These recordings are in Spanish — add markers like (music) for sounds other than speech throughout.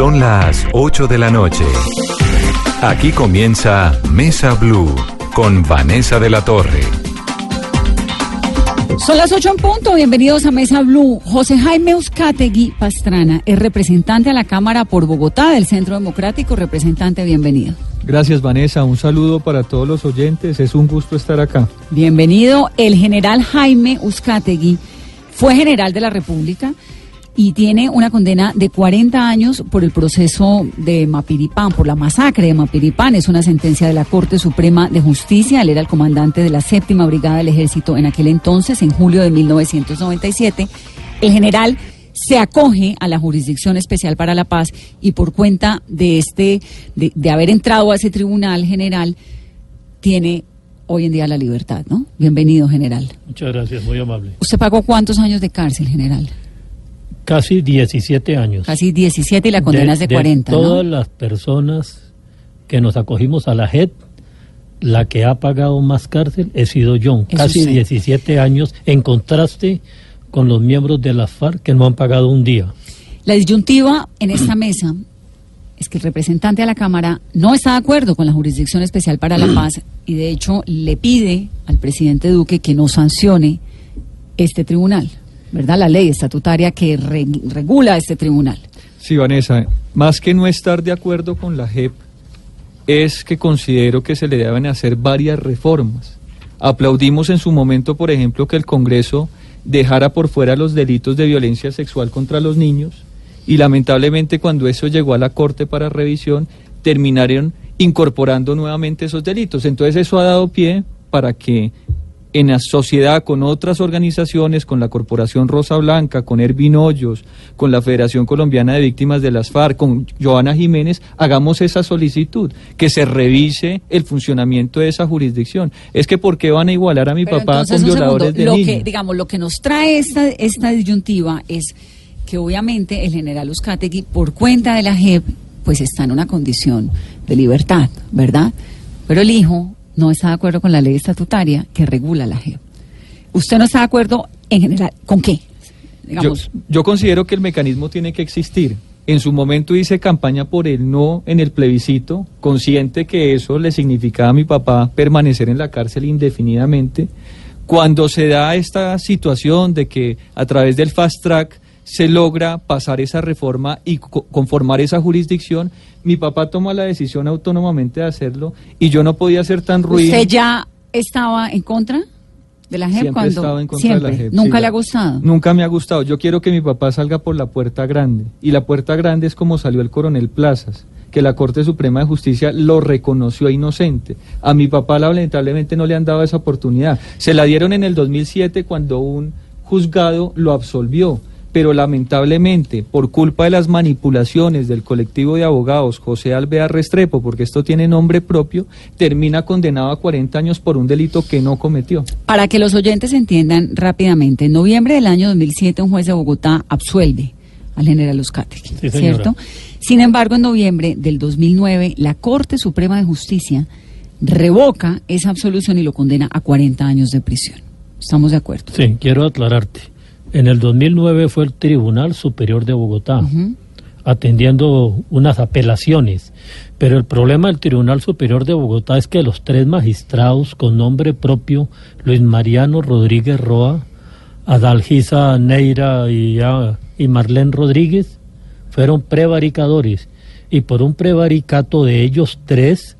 Son las 8 de la noche. Aquí comienza Mesa Blue con Vanessa de la Torre. Son las 8 en punto. Bienvenidos a Mesa Blue. José Jaime Euskategui Pastrana es representante a la Cámara por Bogotá del Centro Democrático. Representante, bienvenido. Gracias Vanessa, un saludo para todos los oyentes, es un gusto estar acá. Bienvenido. El general Jaime Euskategui fue general de la República y tiene una condena de 40 años por el proceso de Mapiripán, por la masacre de Mapiripán. Es una sentencia de la Corte Suprema de Justicia. Él era el comandante de la séptima brigada del ejército en aquel entonces, en julio de 1997. El general se acoge a la Jurisdicción Especial para la Paz y por cuenta de este, de, de haber entrado a ese tribunal general, tiene hoy en día la libertad, ¿no? Bienvenido, general. Muchas gracias, muy amable. ¿Usted pagó cuántos años de cárcel, general? Casi 17 años. Casi 17 y la condena es de 40, ¿no? Todas las personas que nos acogimos a la JED, la que ha pagado más cárcel he sido yo. Casi usted. 17 años, en contraste con los miembros de la FARC que no han pagado un día. La disyuntiva en esta mesa es que el representante a la Cámara no está de acuerdo con la Jurisdicción Especial para la Paz y de hecho le pide al presidente Duque que no sancione este tribunal, ¿verdad? La ley estatutaria que re- regula este tribunal. Sí, Vanessa, más que no estar de acuerdo con la JEP, es que considero que se le deben hacer varias reformas. Aplaudimos en su momento, por ejemplo, que el Congreso dejara por fuera los delitos de violencia sexual contra los niños y lamentablemente cuando eso llegó a la Corte para revisión, terminaron incorporando nuevamente esos delitos. Entonces eso ha dado pie para que en la sociedad con otras organizaciones, con la Corporación Rosa Blanca, con Ervin Hoyos, con la Federación Colombiana de Víctimas de las FARC, con Joana Jiménez, hagamos esa solicitud, que se revise el funcionamiento de esa jurisdicción. Es que ¿por qué van a igualar a mi Pero papá entonces, con violadores segundo, de lo niños? que, digamos, lo que nos trae esta, esta disyuntiva es que obviamente el general Uzcategui, por cuenta de la JEP, pues está en una condición de libertad, ¿verdad? Pero el hijo no está de acuerdo con la ley estatutaria que regula la JEP. ¿Usted no está de acuerdo en general con qué? Yo, yo considero que el mecanismo tiene que existir. En su momento hice campaña por el no en el plebiscito, consciente que eso le significaba a mi papá permanecer en la cárcel indefinidamente. Cuando se da esta situación de que a través del fast track se logra pasar esa reforma y co- conformar esa jurisdicción, mi papá toma la decisión autónomamente de hacerlo y yo no podía ser tan ruido. ¿usted ya estaba en contra de la JEP Siempre cuando en contra siempre de la JEP. nunca sí, le ha gustado? Nunca me ha gustado. Yo quiero que mi papá salga por la puerta grande. Y la puerta grande es como salió el coronel Plazas, que la Corte Suprema de Justicia lo reconoció inocente. A mi papá lamentablemente no le han dado esa oportunidad. Se la dieron en el 2007 cuando un juzgado lo absolvió. Pero lamentablemente, por culpa de las manipulaciones del colectivo de abogados José Alvear Restrepo, porque esto tiene nombre propio, termina condenado a 40 años por un delito que no cometió. Para que los oyentes entiendan rápidamente, en noviembre del año 2007 un juez de Bogotá absuelve al general Uzcategui, Sí. ¿cierto? Sin embargo, en noviembre del 2009 la Corte Suprema de Justicia revoca esa absolución y lo condena a 40 años de prisión. ¿Estamos de acuerdo? Sí, quiero aclararte. En el 2009 fue el Tribunal Superior de Bogotá, atendiendo unas apelaciones. Pero el problema del Tribunal Superior de Bogotá es que los tres magistrados con nombre propio, Luis Mariano Rodríguez Roa, Adalgisa Neira y, y Marlene Rodríguez, fueron prevaricadores. Y por un prevaricato de ellos tres,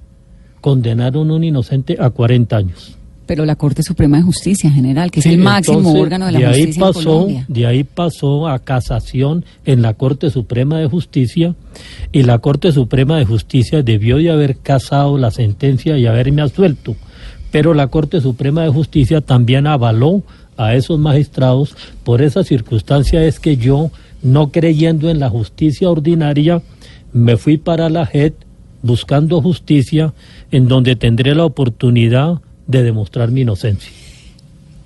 condenaron a un inocente a 40 años. Pero la Corte Suprema de Justicia General, que es el máximo entonces, órgano de la ahí justicia en pasó, Colombia. De ahí pasó a casación en la Corte Suprema de Justicia y la Corte Suprema de Justicia debió de haber casado la sentencia y haberme absuelto. Pero la Corte Suprema de Justicia también avaló a esos magistrados. Por esa circunstancia es que yo no creyendo en la justicia ordinaria, me fui para la JEP buscando justicia en donde tendré la oportunidad de demostrar mi inocencia.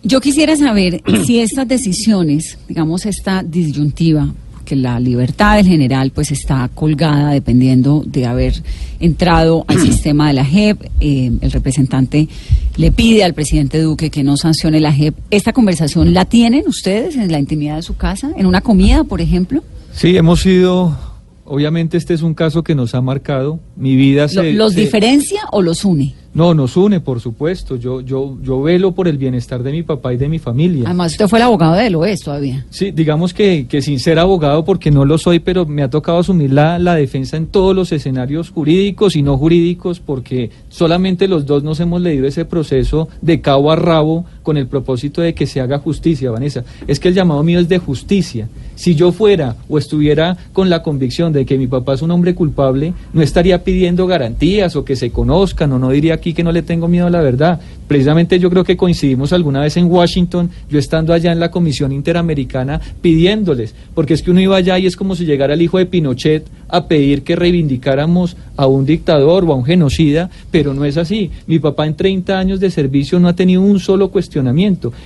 Yo quisiera saber si estas decisiones, digamos esta disyuntiva, que la libertad del general pues está colgada dependiendo de haber entrado al sistema de la JEP. Eh, el representante le pide al presidente Duque que no sancione la JEP. ¿Esta conversación la tienen ustedes en la intimidad de su casa? ¿En una comida, por ejemplo? Sí, hemos sido, obviamente este es un caso que nos ha marcado. Mi vida se... ¿Los se- diferencia o los une? No, nos une, por supuesto. Yo, yo, yo velo por el bienestar de mi papá y de mi familia. Además, usted fue el abogado de él, ¿o es todavía? Sí, digamos que, que sin ser abogado, porque no lo soy, pero me ha tocado asumir la, la defensa en todos los escenarios jurídicos y no jurídicos, porque solamente los dos nos hemos leído ese proceso de cabo a rabo con el propósito de que se haga justicia, Vanessa. Es que el llamado mío es de justicia. Si yo fuera o estuviera con la convicción de que mi papá es un hombre culpable, no estaría pidiendo garantías o que se conozcan, o no diría aquí que no le tengo miedo a la verdad. Precisamente yo creo que coincidimos alguna vez en Washington, yo estando allá en la Comisión Interamericana pidiéndoles, porque es que uno iba allá y es como si llegara el hijo de Pinochet a pedir que reivindicáramos a un dictador o a un genocida, pero no es así. Mi papá en 30 años de servicio no ha tenido un solo cuestionamiento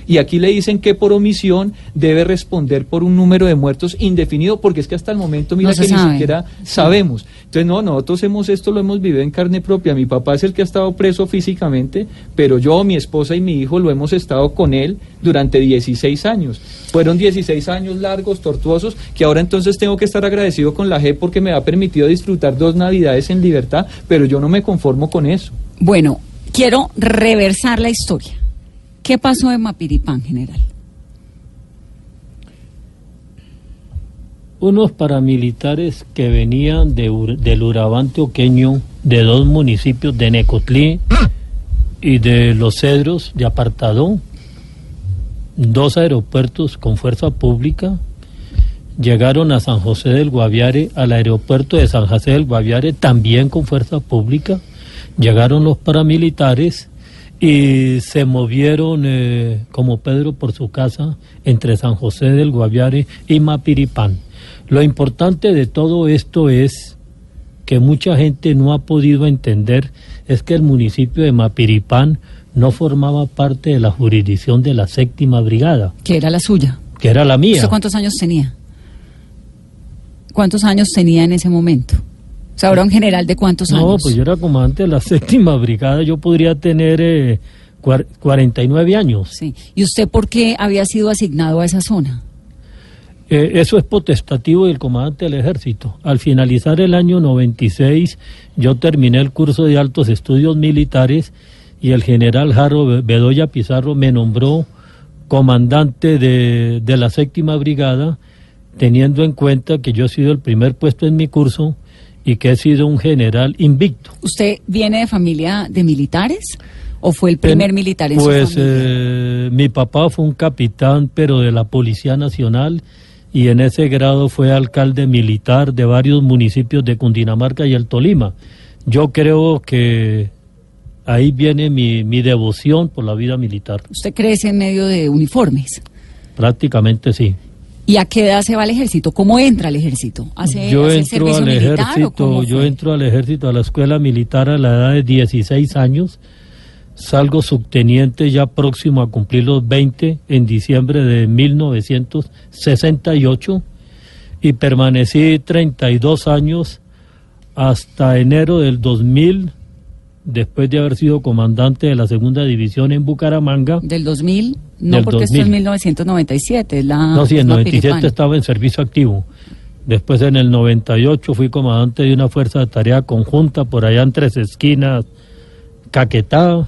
y aquí le dicen que por omisión debe responder por un número de muertos indefinido, porque es que hasta el momento mira No que ni sabe. siquiera sabemos. Entonces, no, nosotros hemos esto lo hemos vivido en carne propia. Mi papá es el que ha estado preso físicamente, pero yo, mi esposa y mi hijo lo hemos estado con él durante 16 años. Fueron 16 años largos, tortuosos, que ahora entonces tengo que estar agradecido con la G porque me ha permitido disfrutar dos navidades en libertad, pero yo no me conformo con eso. Bueno, quiero reversar la historia. ¿Qué pasó en Mapiripán, general? Unos paramilitares que venían de del Urabá antioqueño, de dos municipios de Necotlí y de Los Cedros, de Apartadó, dos aeropuertos con fuerza pública, llegaron a San José del Guaviare, al aeropuerto de San José del Guaviare, también con fuerza pública, llegaron los paramilitares y se movieron eh, como Pedro por su casa entre San José del Guaviare y Mapiripán. Lo importante de todo esto es que mucha gente no ha podido entender es que el municipio de Mapiripán no formaba parte de la jurisdicción de la séptima brigada, Que era la suya. que era la mía. ¿Usted cuántos años tenía? ¿Cuántos años tenía en ese momento? Sea, ahora un general de cuántos No, años. pues yo era comandante de la (laughs) séptima brigada, yo podría tener eh, cuar- 49 años. Sí. ¿Y usted por qué había sido asignado a esa zona? Eh, eso es potestativo del comandante del ejército. Al finalizar el año 96, yo terminé el curso de altos estudios militares y el general Jaro Be- Bedoya Pizarro me nombró comandante de, de la séptima brigada, teniendo en cuenta que yo he sido el primer puesto en mi curso y que he sido un general invicto. ¿Usted viene de familia de militares o fue el primer En- militar en pues, su familia? eh, mi papá fue un capitán, pero de la Policía Nacional, y en ese grado fue alcalde militar de varios municipios de Cundinamarca y el Tolima. Yo creo que ahí viene mi, mi devoción por la vida militar. Usted crece en medio de uniformes. Prácticamente sí. ¿Y a qué edad se va al ejército? ¿Cómo entra al ejército? ¿Hace, yo hace entro al ejército, yo entro al ejército, a la escuela militar a la edad de 16 años. Salgo subteniente ya próximo a cumplir los 20 en diciembre de 1968 y permanecí 32 años hasta enero del 2000 después de haber sido comandante de la segunda división en Bucaramanga. Del 2000, no Del porque esto es 2000. 1997, es la... No, sí, en la 97 Piripán. estaba en servicio activo. Después en el 98 fui comandante de una fuerza de tarea conjunta por allá en Tres Esquinas, Caquetá.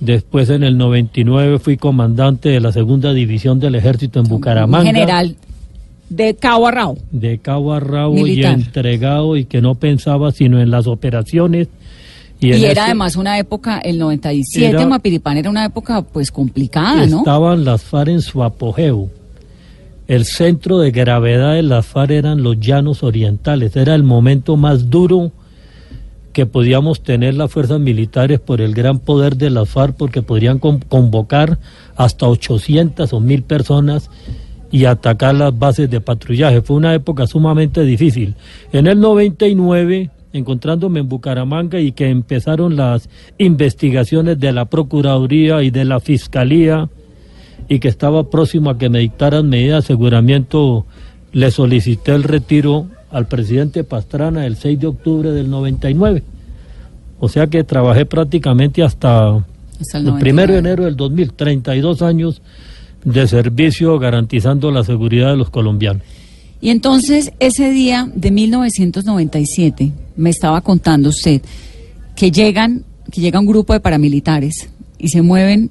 Después en el 99 fui comandante de la segunda división del ejército en Bucaramanga. general de cabo a rabo. De cabo a rabo y Militar. entregado y que no pensaba sino en las operaciones. Y, era eso además una época, el 97, Era- Mapiripán era una época pues complicada, ¿no? Estaban las FARC en su apogeo. El centro de gravedad de las FARC eran los llanos orientales. Era el momento más duro que podíamos tener las fuerzas militares por el gran poder de las FARC, porque podrían con- convocar hasta 800 o 1000 personas y atacar las bases de patrullaje. Fue una época sumamente difícil. En el 99, encontrándome en Bucaramanga y que empezaron las investigaciones de la Procuraduría y de la Fiscalía y que estaba próximo a que me dictaran medidas de aseguramiento, le solicité el retiro al presidente Pastrana el 6 de octubre del 99. O sea que trabajé prácticamente hasta, Hasta el el 1 de 99. enero del 2000, 32 años de servicio garantizando la seguridad de los colombianos. Y entonces, ese día de 1997, me estaba contando usted que llegan, que llega un grupo de paramilitares y se mueven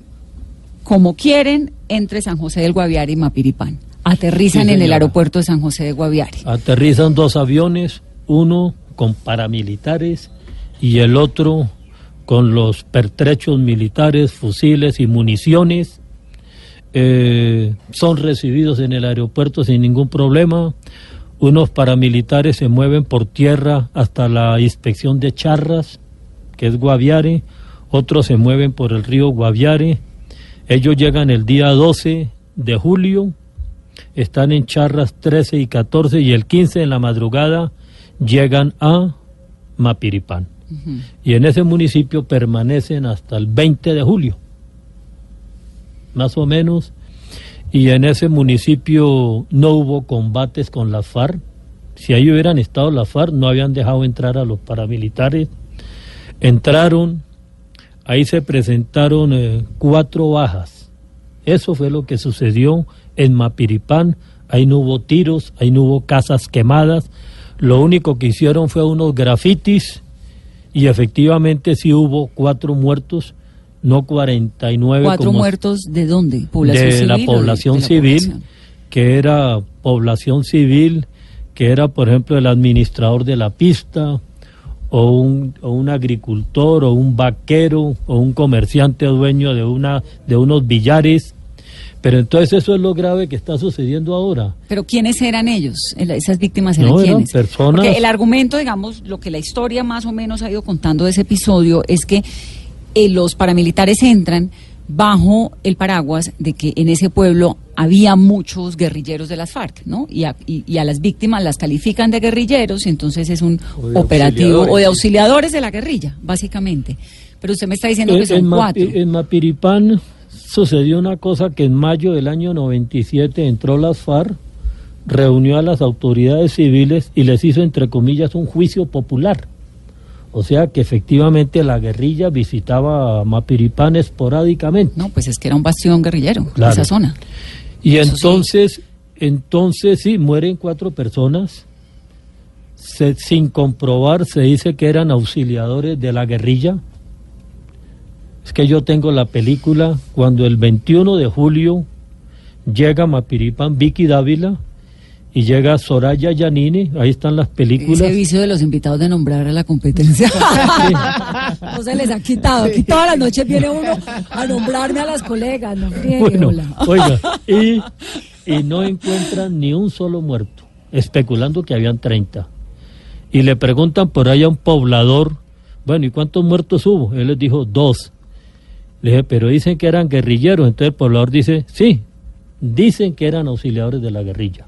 como quieren entre San José del Guaviare y Mapiripán. Aterrizan Sí, en el aeropuerto de San José de Guaviare. Aterrizan dos aviones, uno con paramilitares y el otro con los pertrechos militares, fusiles y municiones. Eh, son recibidos en el aeropuerto sin ningún problema. Unos paramilitares se mueven por tierra hasta la inspección de Charras, que es Guaviare. Otros se mueven por el río Guaviare. Ellos llegan el día 12 de julio están en Charras 13 y 14 y el 15 en la madrugada llegan a Mapiripán. Y en ese municipio permanecen hasta el 20 de julio, más o menos. Y en ese municipio no hubo combates con las FARC. Si ahí hubieran estado las FARC, no habían dejado entrar a los paramilitares. Entraron, ahí se presentaron eh, cuatro bajas. Eso fue lo que sucedió en Mapiripán. Ahí no hubo tiros, ahí no hubo casas quemadas. Lo único que hicieron fue unos grafitis y efectivamente sí hubo cuatro muertos, no 49 ¿Cuatro como muertos de dónde? ¿Población de civil la de- la civil, población? que era población civil, que era, por ejemplo, el administrador de la pista, o un, o un agricultor, o un vaquero, o un comerciante dueño de, una, de unos billares. Pero entonces eso es lo grave que está sucediendo ahora. Pero ¿quiénes eran ellos? El- Esas víctimas eran No, eran quiénes? personas- Porque el argumento, digamos, lo que la historia más o menos ha ido contando de ese episodio es que eh, los paramilitares entran bajo el paraguas de que en ese pueblo había muchos guerrilleros de las FARC, ¿no? Y a, y- y a las víctimas las califican de guerrilleros y entonces es un operativo o de auxiliadores de la guerrilla, básicamente. Pero usted me está diciendo que son en, cuatro. en Mapiripán sucedió una cosa que en mayo del año 97 entró las FARC, reunió a las autoridades civiles y les hizo, entre comillas, un juicio popular. O sea que efectivamente la guerrilla visitaba Mapiripán esporádicamente. No, pues es que era un bastión guerrillero, Claro. esa zona. Y Eso sí. entonces, entonces sí, mueren cuatro personas. Se- sin comprobar, se dice que eran auxiliadores de la guerrilla. Es que yo tengo la película cuando el 21 de julio llega a Mapiripán Vicky Dávila y llega Soraya Yanini, ahí están las películas. Ese vicio de los invitados de nombrar a la competencia. (laughs) no se les ha quitado. Aquí todas las noches viene uno a nombrarme a las colegas. No friegue, Bueno, oiga, (laughs) y, y no encuentran ni un solo muerto, especulando que habían 30. Y le preguntan por ahí a un poblador, bueno, ¿y cuántos muertos hubo? Él les dijo dos. Le dije, pero dicen que eran guerrilleros. Entonces el poblador dice, sí, dicen que eran auxiliadores de la guerrilla,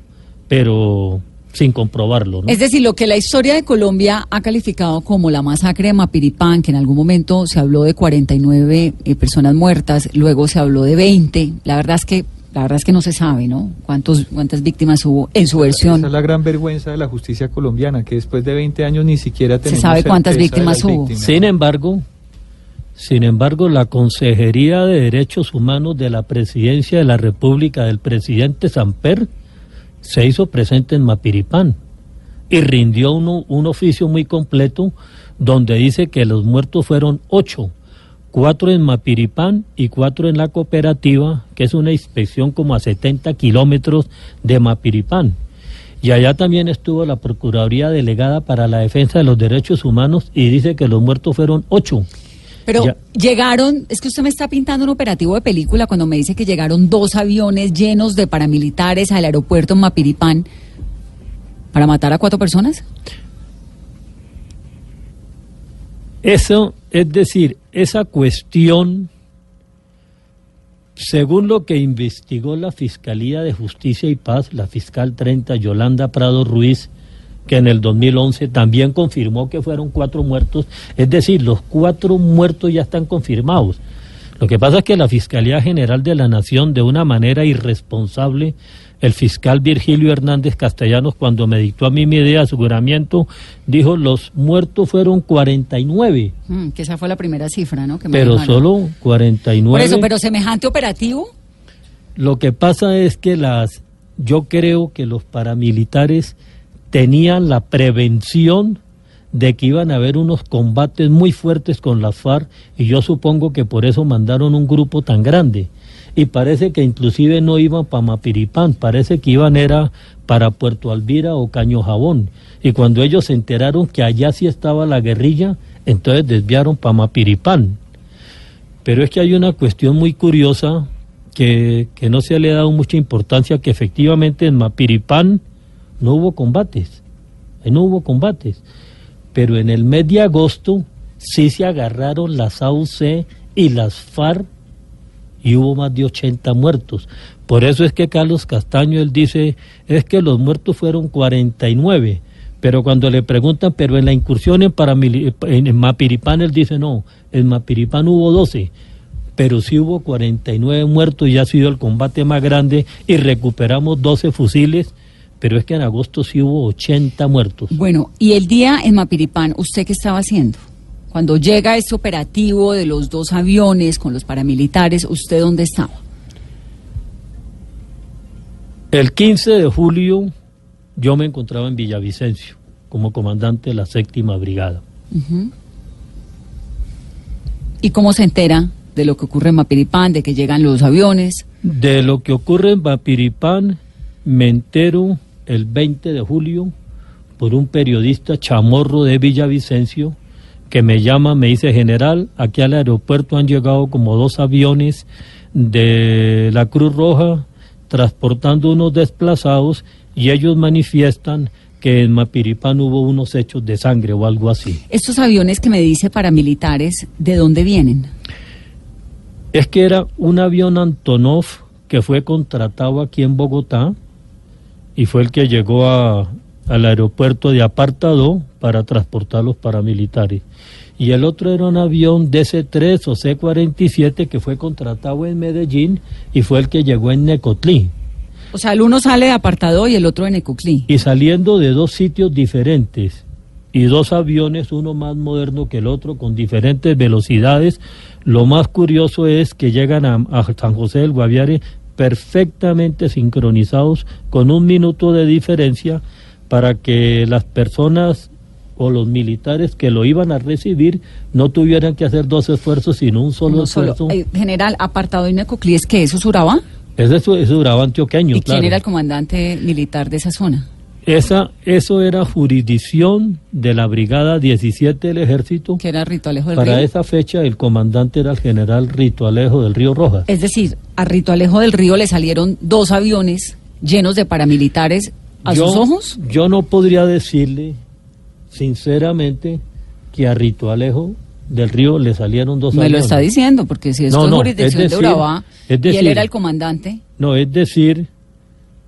pero sin comprobarlo, ¿no? Es decir, lo que la historia de Colombia ha calificado como la masacre de Mapiripán, que en algún momento se habló de 49 eh, personas muertas, luego se habló de 20. La verdad es que la verdad es que no se sabe, ¿no? Cuántos cuántas víctimas hubo en su versión. Esa es la gran vergüenza de la justicia colombiana, que después de 20 años ni siquiera tenemos sabe cuántas víctimas hubo. víctimas. Sin embargo, sin embargo, la Consejería de Derechos Humanos de la Presidencia de la República del presidente Samper se hizo presente en Mapiripán y rindió uno- un oficio muy completo donde dice que los muertos fueron ocho, cuatro en Mapiripán y cuatro en la cooperativa, que es una inspección como a 70 kilómetros de Mapiripán. Y allá también estuvo la Procuraduría Delegada para la Defensa de los Derechos Humanos y dice que los muertos fueron ocho. Pero Ya. llegaron, es que usted me está pintando un operativo de película cuando me dice que llegaron dos aviones llenos de paramilitares al aeropuerto en Mapiripán para matar a cuatro personas. Eso, es decir, esa cuestión Según lo que investigó la Fiscalía de Justicia y Paz, la fiscal 30 Yolanda Prado Ruiz, que en el 2011 también confirmó que fueron cuatro muertos, es decir, los cuatro muertos ya están confirmados. Lo que pasa es que la Fiscalía General de la Nación, de una manera irresponsable, el fiscal Virgilio Hernández Castellanos, cuando me dictó a mí mi idea de aseguramiento, dijo los muertos fueron 49. Mm, que esa fue la primera cifra, ¿no? Que pero solo 49. Por eso, pero semejante operativo. Lo que pasa es que las, yo creo que los paramilitares tenían la prevención de que iban a haber unos combates muy fuertes con las FARC y yo supongo que por eso mandaron un grupo tan grande. Y parece que inclusive no iban para Mapiripán, parece que iban era para Puerto Alvira o Caño Jabón. Y cuando ellos se enteraron que allá sí estaba la guerrilla, entonces desviaron para Mapiripán. Pero es que hay una cuestión muy curiosa que, que no se le ha dado mucha importancia, que efectivamente en Mapiripán no hubo combates, ahí no hubo combates, pero en el mes de agosto sí se agarraron las AUC y las FARC y hubo más de 80 muertos. Por eso es que Carlos Castaño, él dice, es que los muertos fueron 49, pero cuando le preguntan, pero en la incursión en, en, en Mapiripán, él dice, no, en Mapiripán hubo 12, pero sí hubo 49 muertos y ha sido el combate más grande y recuperamos 12 fusiles, pero es que en agosto sí hubo 80 muertos. Bueno, y el día en Mapiripán, ¿usted qué estaba haciendo? Cuando llega este operativo de los dos aviones con los paramilitares, ¿usted dónde estaba? El 15 de julio yo me encontraba en Villavicencio como comandante de la séptima brigada. ¿Y cómo se entera de lo que ocurre en Mapiripán, de que llegan los aviones? De lo que ocurre en Vapiripán me entero el 20 de julio por un periodista chamorro de Villavicencio que me llama, me dice, general, aquí al aeropuerto han llegado como dos aviones de la Cruz Roja transportando unos desplazados y ellos manifiestan que en Mapiripán hubo unos hechos de sangre o algo así. Estos aviones que me dice paramilitares, ¿de dónde vienen? Es que era un avión Antonov que fue contratado aquí en Bogotá y fue el que llegó a- al aeropuerto de Apartado para transportar los paramilitares. Y el otro era un avión DC-3 o C-47 que fue contratado en Medellín y fue el que llegó en Necotlí. O sea, el uno sale de apartado y el otro de Necuclí. Y saliendo de dos sitios diferentes y dos aviones, uno más moderno que el otro, con diferentes velocidades, lo más curioso es que llegan a, a San José del Guaviare perfectamente sincronizados con un minuto de diferencia para que las personas o los militares que lo iban a recibir no tuvieran que hacer dos esfuerzos, sino un solo esfuerzo. Eh, general, apartado y Necuclí, ¿es que eso es Urabá? Ese es, es Urabá antioqueño, ¿Y claro. quién era el comandante militar de esa zona? Esa, eso era jurisdicción de la Brigada 17 del Ejército. Que era Rito Alejo del Para Río. esa fecha el comandante era el general Rito Alejo del Río Rojas. Es decir, a Rito Alejo del Río le salieron dos aviones llenos de paramilitares a yo, sus ojos. Yo no podría decirle, sinceramente, que a Rito Alejo del Río le salieron dos Me lo aviones. está diciendo, porque si esto No, es no, jurisdicción es de decir- Urabá es y él decir- era el comandante, No, es decir,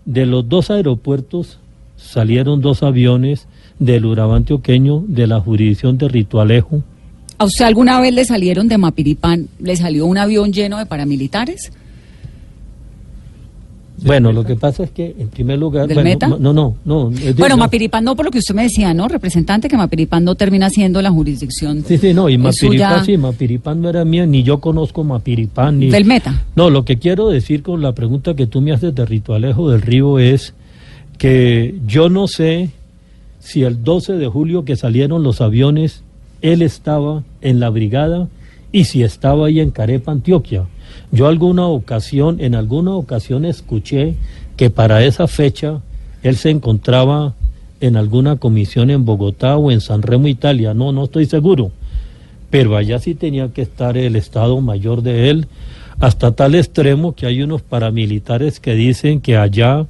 de los dos aeropuertos salieron dos aviones del Urabá antioqueño de la jurisdicción de Rito Alejo. ¿a usted alguna vez le salieron de Mapiripán, le salió un avión lleno de paramilitares? Bueno, lo que pasa es que, en primer lugar... ¿Del bueno, Meta? No, no, no. Bueno, no. Mapiripán no por lo que usted me decía, ¿no? Representante, que Mapiripán no termina siendo la jurisdicción Sí, sí, no, y Mapiripán, suya sí, Mapiripán no era mía, ni yo conozco Mapiripán, ni... del Meta. No, lo que quiero decir con la pregunta que tú me haces de Ritualejo del Río es que yo no sé si el 12 de julio que salieron los aviones, él estaba en la brigada y si estaba ahí en Carepa, Antioquia. Yo alguna ocasión, en alguna ocasión escuché que para esa fecha él se encontraba en alguna comisión en Bogotá o en San Remo, Italia. No, no estoy seguro pero allá sí tenía que estar el Estado Mayor de él, hasta tal extremo que hay unos paramilitares que dicen que allá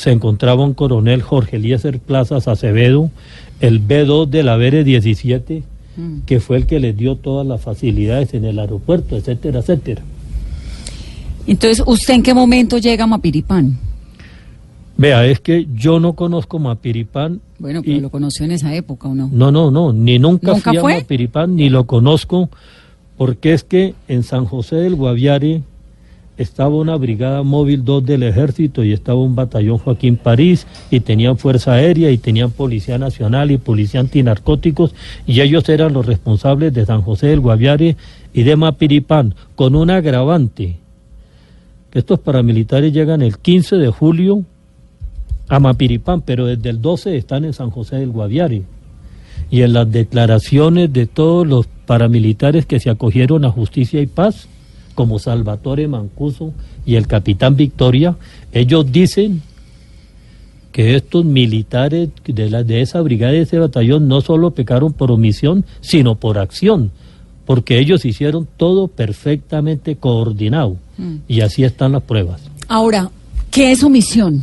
se encontraba un coronel Jorge Eliezer Plazas Acevedo, el B2 de la BR 17, que fue el que les dio todas las facilidades en el aeropuerto, etcétera, etcétera. Entonces, ¿usted en qué momento llega a Mapiripán? Vea, es que yo no conozco Mapiripán. Bueno, pero y- lo conoció en esa época, ¿o no? No, no, no, ni nunca, ¿Nunca fui fue? a Mapiripán, ni lo conozco, porque es que en San José del Guaviare estaba una brigada móvil 2 del ejército y estaba un batallón Joaquín París y tenían fuerza aérea y tenían policía nacional y policía antinarcóticos y ellos eran los responsables de San José del Guaviare y de Mapiripán con un agravante que estos paramilitares llegan el 15 de julio a Mapiripán, pero desde el 12 están en San José del Guaviare. Y en las declaraciones de todos los paramilitares que se acogieron a Justicia y Paz, como Salvatore Mancuso y el capitán Victoria, ellos dicen que estos militares de, la, de esa brigada y de ese batallón no solo pecaron por omisión, sino por acción, porque ellos hicieron todo perfectamente coordinado. Y así están las pruebas. Ahora, ¿qué es omisión?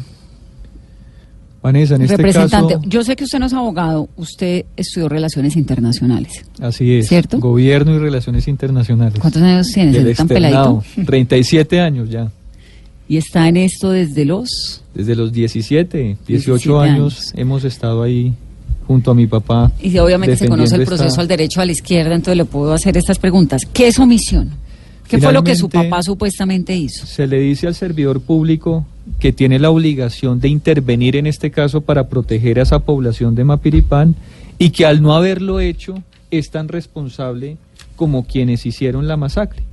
Vanessa, en este Representante, caso, yo sé que usted no es abogado, usted estudió Relaciones Internacionales. así es, ¿Cierto? gobierno y relaciones internacionales. ¿Cuántos años tiene? El ¿Es tan peladito? (laughs) 37 años ya, Y está en esto desde los... desde los 17, 18 17 años, años. hemos estado ahí junto a mi papá. Y obviamente se conoce el proceso esta- al derecho a la izquierda, entonces le puedo hacer estas preguntas. ¿Qué es omisión? ¿Qué fue lo que su papá supuestamente hizo? Se le dice al servidor público que tiene la obligación de intervenir en este caso para proteger a esa población de Mapiripán y que al no haberlo hecho es tan responsable como quienes hicieron la masacre.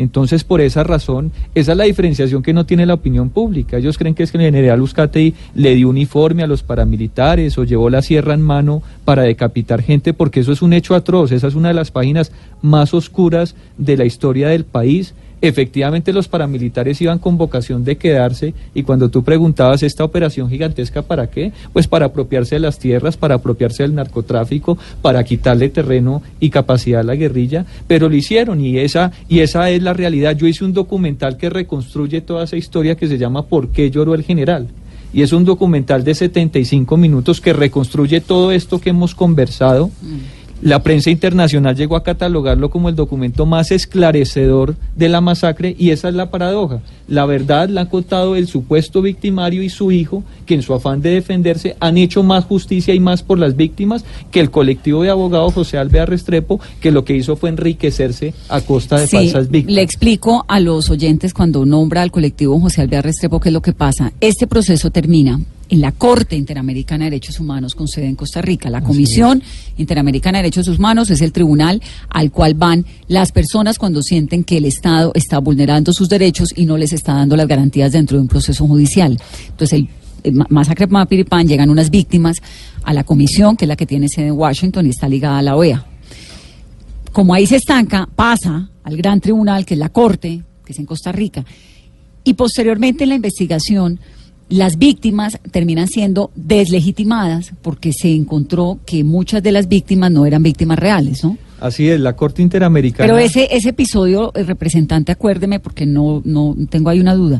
Entonces, por esa razón, esa es la diferenciación que no tiene la opinión pública. Ellos creen que es que el general Uzcategui le dio uniforme a los paramilitares o llevó la sierra en mano para decapitar gente, porque eso es un hecho atroz. Esa es una de las páginas más oscuras de la historia del país. Efectivamente, los paramilitares iban con vocación de quedarse y cuando tú preguntabas esta operación gigantesca para qué, pues para apropiarse de las tierras, para apropiarse del narcotráfico, para quitarle terreno y capacidad a la guerrilla, pero lo hicieron y esa y esa es la realidad. Yo hice un documental que reconstruye toda esa historia que se llama ¿Por qué lloró el general? Y es un documental de 75 minutos que reconstruye todo esto que hemos conversado. La prensa internacional llegó a catalogarlo como el documento más esclarecedor de la masacre y esa es la paradoja. La verdad la han contado el supuesto victimario y su hijo, que en su afán de defenderse han hecho más justicia y más por las víctimas que el colectivo de abogados José Alvear Restrepo, que lo que hizo fue enriquecerse a costa de Sí, falsas víctimas. le explico a los oyentes cuando nombra al colectivo José Alvear Restrepo qué es lo que pasa. Este proceso termina en la Corte Interamericana de Derechos Humanos con sede en Costa Rica. La Comisión Interamericana de Derechos Humanos es el tribunal al cual van las personas cuando sienten que el Estado está vulnerando sus derechos y no les está dando las garantías dentro de un proceso judicial. Entonces, el el ma- masacre de Mapiripán llegan unas víctimas a la comisión, que es la que tiene sede en Washington y está ligada a la OEA como ahí se estanca, pasa al gran tribunal, que es la Corte, que es en Costa Rica, y posteriormente en la investigación las víctimas terminan siendo deslegitimadas porque se encontró que muchas de las víctimas no eran víctimas reales, ¿no? Así es, la Corte Interamericana. Pero ese, ese episodio, el representante, acuérdeme, porque no, no tengo ahí una duda.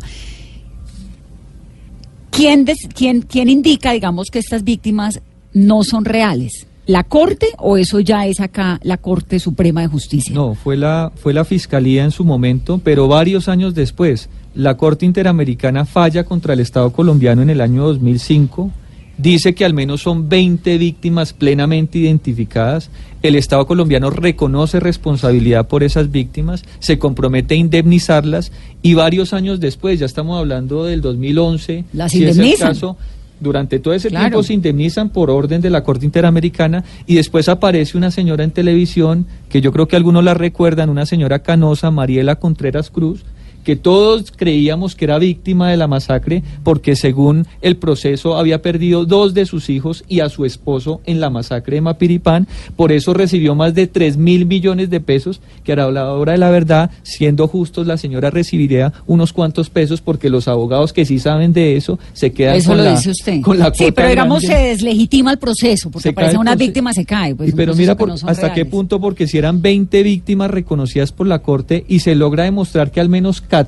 ¿Quién, des- quién, ¿Quién indica, digamos, que estas víctimas no son reales? ¿La Corte o eso ya es acá la Corte Suprema de Justicia? No, fue la, fue la Fiscalía en su momento, pero varios años después, la Corte Interamericana falla contra el Estado colombiano en el año 2005, dice que al menos son 20 víctimas plenamente identificadas, el Estado colombiano reconoce responsabilidad por esas víctimas, se compromete a indemnizarlas y varios años después, ya estamos hablando del 2011, Las si es el indemnizan. caso, durante todo ese Claro. tiempo se indemnizan por orden de la Corte Interamericana y después aparece una señora en televisión que yo creo que algunos la recuerdan, una señora canosa, Mariela Contreras Cruz, que todos creíamos que era víctima de la masacre porque según el proceso había perdido dos de sus hijos y a su esposo en la masacre de Mapiripán, por eso recibió más de 3 mil millones de pesos, que a la hora de la verdad, siendo justos, la señora recibiría unos cuantos pesos porque los abogados que sí saben de eso se quedan Eso con lo la, dice usted. con la sí, pero digamos grande. se deslegitima el proceso, porque Se el una víctima se cae. Pues Y pero mira por- no hasta qué punto, porque si eran 20 víctimas reconocidas por la Corte y se logra demostrar que al menos 14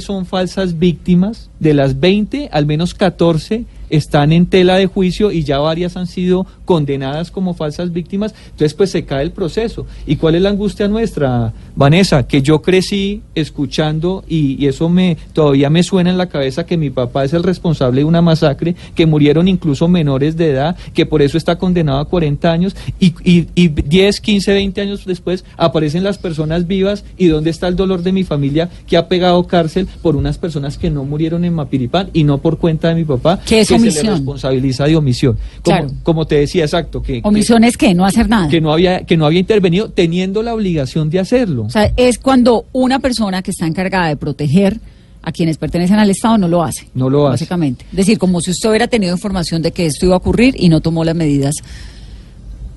son falsas víctimas, de las 20, al menos 14 están en tela de juicio y ya varias han sido condenadas como falsas víctimas, entonces pues se cae el proceso. ¿Y cuál es la angustia nuestra, Vanessa? Que yo crecí escuchando y, eso me todavía me suena en la cabeza que mi papá es el responsable de una masacre, que murieron incluso menores de edad, que por eso está condenado a 40 años y, y, y 10, 15, 20 años después aparecen las personas vivas y dónde está el dolor de mi familia que ha pegado cárcel por unas personas que no murieron en Mapiripán y no por cuenta de mi papá, ¿Qué es se le responsabiliza de omisión. Como, Claro. como te decía, exacto, que, que- Omisión es que no hacer nada. que no había que no había intervenido teniendo la obligación de hacerlo. O sea, es cuando una persona que está encargada de proteger a quienes pertenecen al Estado no lo hace. No lo hace. Básicamente. Es decir, como si usted hubiera tenido información de que esto iba a ocurrir y no tomó las medidas.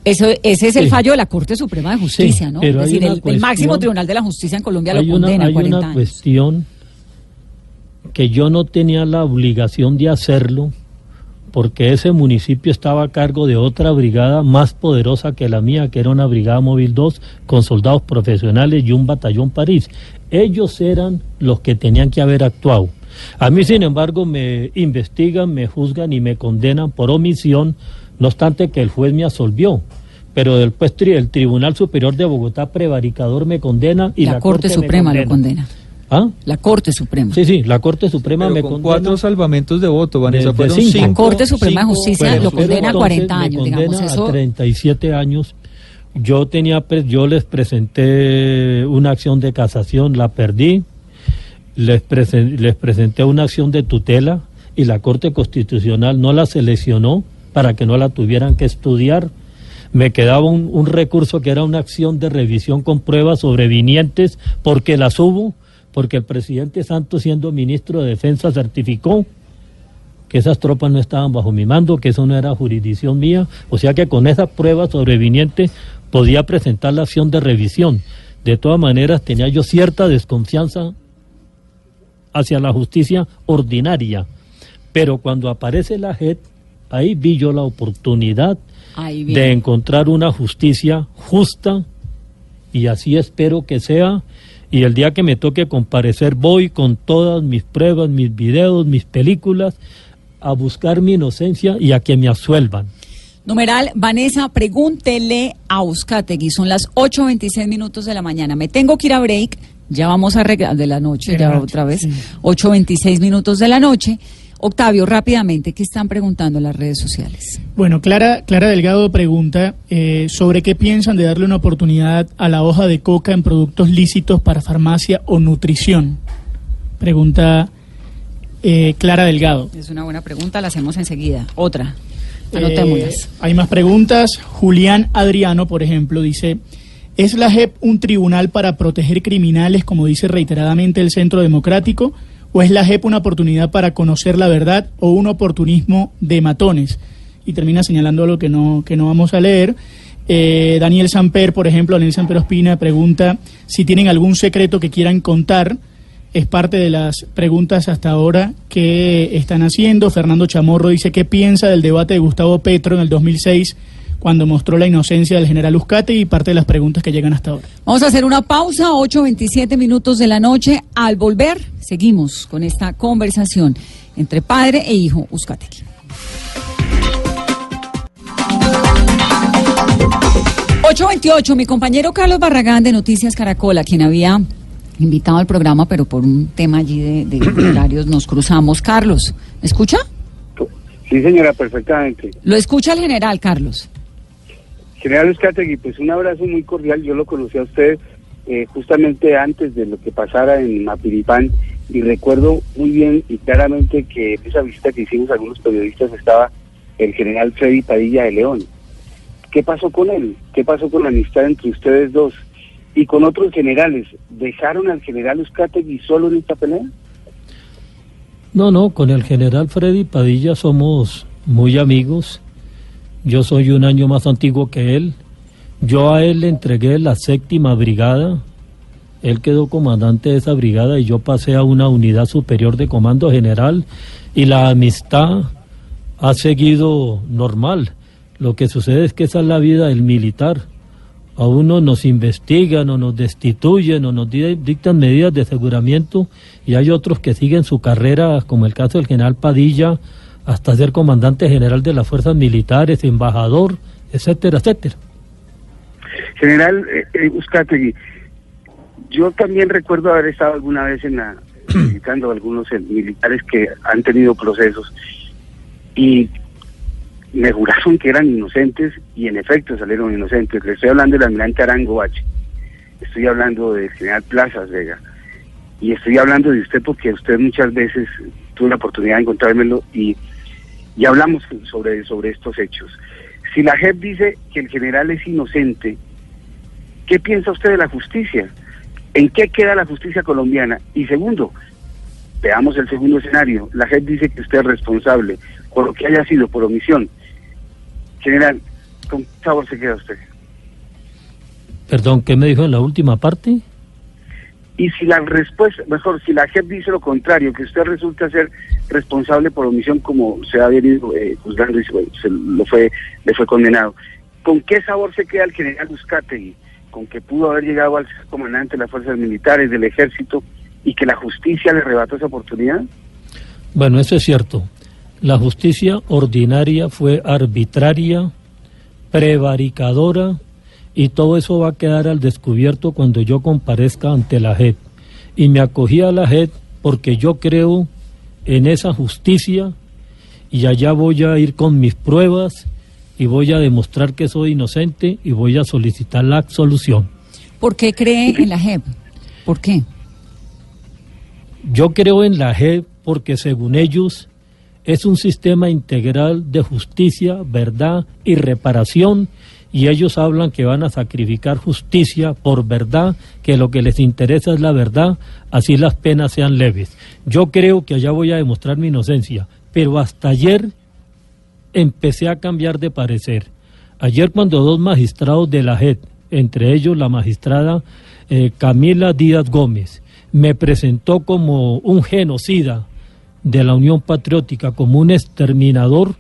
Eso, ese es el Sí. fallo de la Corte Suprema de Justicia, Sí, ¿no? es decir, una el, el máximo tribunal de la justicia en Colombia hay lo una, condena a hay 40 una años. cuestión que yo no tenía la obligación de hacerlo porque ese municipio estaba a cargo de otra brigada más poderosa que la mía, que era una brigada móvil 2 con soldados profesionales y un batallón París. Ellos eran los que tenían que haber actuado. A mí, sin embargo, me investigan, me juzgan y me condenan por omisión, no obstante que el juez me absolvió. Pero después tri- el Tribunal Superior de Bogotá prevaricador me condena y la, la, Corte, me Suprema lo condena. ¿Ah? La Corte Suprema. Sí, sí, la Corte Suprema Pero me con condena. cuatro salvamentos de voto, Vanessa, de- cinco. cinco. La Corte Suprema de Justicia lo condena a entonces, 40 me años, digamos. Eso, A 37 años. Yo tenía, yo les presenté una acción de casación, la perdí. Les, presen- les presenté una acción de tutela y la Corte Constitucional no la seleccionó para que no la tuvieran que estudiar. Me quedaba un, un recurso que era una acción de revisión con pruebas sobrevinientes porque las hubo, porque el presidente Santos, siendo ministro de Defensa, certificó que esas tropas no estaban bajo mi mando, que eso no era jurisdicción mía, o sea que con esa prueba sobreviniente podía presentar la acción de revisión. De todas maneras, tenía yo cierta desconfianza hacia la justicia ordinaria, pero cuando aparece la JET, ahí vi yo la oportunidad de encontrar una justicia justa y así espero que sea. Y el día que me toque comparecer voy con todas mis pruebas, mis videos, mis películas a buscar mi inocencia y a que me absuelvan. Numeral, Vanessa, pregúntele a Uzcategui. Son las 8.26 minutos de la mañana. Me tengo que ir a break. Ya vamos a regresar de la noche, De ya noche, otra vez. sí. 8.26 minutos de la noche. Octavio, rápidamente, ¿qué están preguntando en las redes sociales? Bueno, Clara, Clara Delgado pregunta eh, sobre qué piensan de darle una oportunidad a la hoja de coca en productos lícitos para farmacia o nutrición. Pregunta eh, Clara Delgado. Es una buena pregunta, la hacemos enseguida. Otra, anotémoslas. Eh, hay más preguntas. Julián Adriano, por ejemplo, dice, ¿es la JEP un tribunal para proteger criminales, como dice reiteradamente el Centro Democrático? ¿O es la JEP una oportunidad para conocer la verdad o un oportunismo de matones? Y termina señalando algo que no, que no vamos a leer. Eh, Daniel Samper, por ejemplo, Daniel Samper Ospina pregunta si tienen algún secreto que quieran contar es parte de las preguntas hasta ahora que están haciendo. Fernando Chamorro dice qué piensa del debate de Gustavo Petro en el 2006 cuando mostró la inocencia del general Uzcate y parte de las preguntas que llegan hasta ahora. Vamos a hacer una pausa, 8.27 minutos de la noche. Al volver, seguimos con esta conversación entre padre e hijo Uzcategui. ...8.28, mi compañero Carlos Barragán de Noticias Caracol, a quien había invitado al programa, pero por un tema allí de, de (clears throat) horarios nos cruzamos. Carlos, ¿me escucha? Sí, señora, perfectamente. Lo escucha el general, Carlos. General Uzcategui, pues un abrazo muy cordial. Yo lo conocí a usted eh, justamente antes de lo que pasara en Mapiripán y recuerdo muy bien y claramente que en esa visita que hicimos algunos periodistas estaba el general Freddy Padilla de León. ¿Qué pasó con él? ¿Qué pasó con la amistad entre ustedes dos? Y con otros generales, ¿dejaron al general Uzcategui solo en esta pelea? No, no, con el general Freddy Padilla somos muy amigos. Yo soy un año más antiguo que él. Yo a él le entregué la séptima brigada. Él quedó comandante de esa brigada y yo pasé a una unidad superior de comando general y la amistad ha seguido normal. Lo que sucede es que esa es la vida del militar. A uno nos investigan o nos destituyen o nos di- dictan medidas de aseguramiento y hay otros que siguen su carrera, como el caso del general Padilla, hasta ser comandante general de las fuerzas militares, embajador, etcétera, etcétera. General eh, eh, Uzcategui, yo también recuerdo haber estado alguna vez en la (clears throat) visitando a algunos eh, militares que han tenido procesos y me juraron que eran inocentes y en efecto salieron inocentes. Le estoy hablando del almirante Arango H. Estoy hablando del general Plazas Vega. Y estoy hablando de usted porque usted muchas veces tuvo la oportunidad de encontrármelo y, y hablamos sobre, sobre estos hechos. Si la JEP dice que el general es inocente, ¿qué piensa usted de la justicia? ¿En qué queda la justicia colombiana? Y segundo, veamos el segundo escenario. La JEP dice que usted es responsable por lo que haya sido por omisión. General, ¿con qué sabor se queda usted? Perdón, ¿qué me dijo en la última parte? Y si la respuesta, mejor, si la JEP dice lo contrario, que usted resulta ser responsable por omisión como se ha venido eh, juzgando y se, lo fue, le fue condenado, ¿con qué sabor se queda el general Uzcategui? Con que pudo haber llegado al ser comandante de las fuerzas militares, del ejército, y que la justicia le arrebató esa oportunidad? Bueno, eso es cierto. La justicia ordinaria fue arbitraria, prevaricadora, y todo eso va a quedar al descubierto cuando yo comparezca ante la JEP. Y me acogí a la JEP porque yo creo en esa justicia y allá voy a ir con mis pruebas y voy a demostrar que soy inocente y voy a solicitar la absolución. ¿Por qué cree en la JEP? ¿Por qué? Yo creo en la JEP porque según ellos es un sistema integral de justicia, verdad y reparación y ellos hablan que van a sacrificar justicia por verdad, que lo que les interesa es la verdad, así las penas sean leves. Yo creo que allá voy a demostrar mi inocencia, pero hasta ayer empecé a cambiar de parecer. Ayer cuando dos magistrados de la JET, entre ellos la magistrada eh, Camila Díaz Gómez, me presentó como un genocida de la Unión Patriótica, como un exterminador,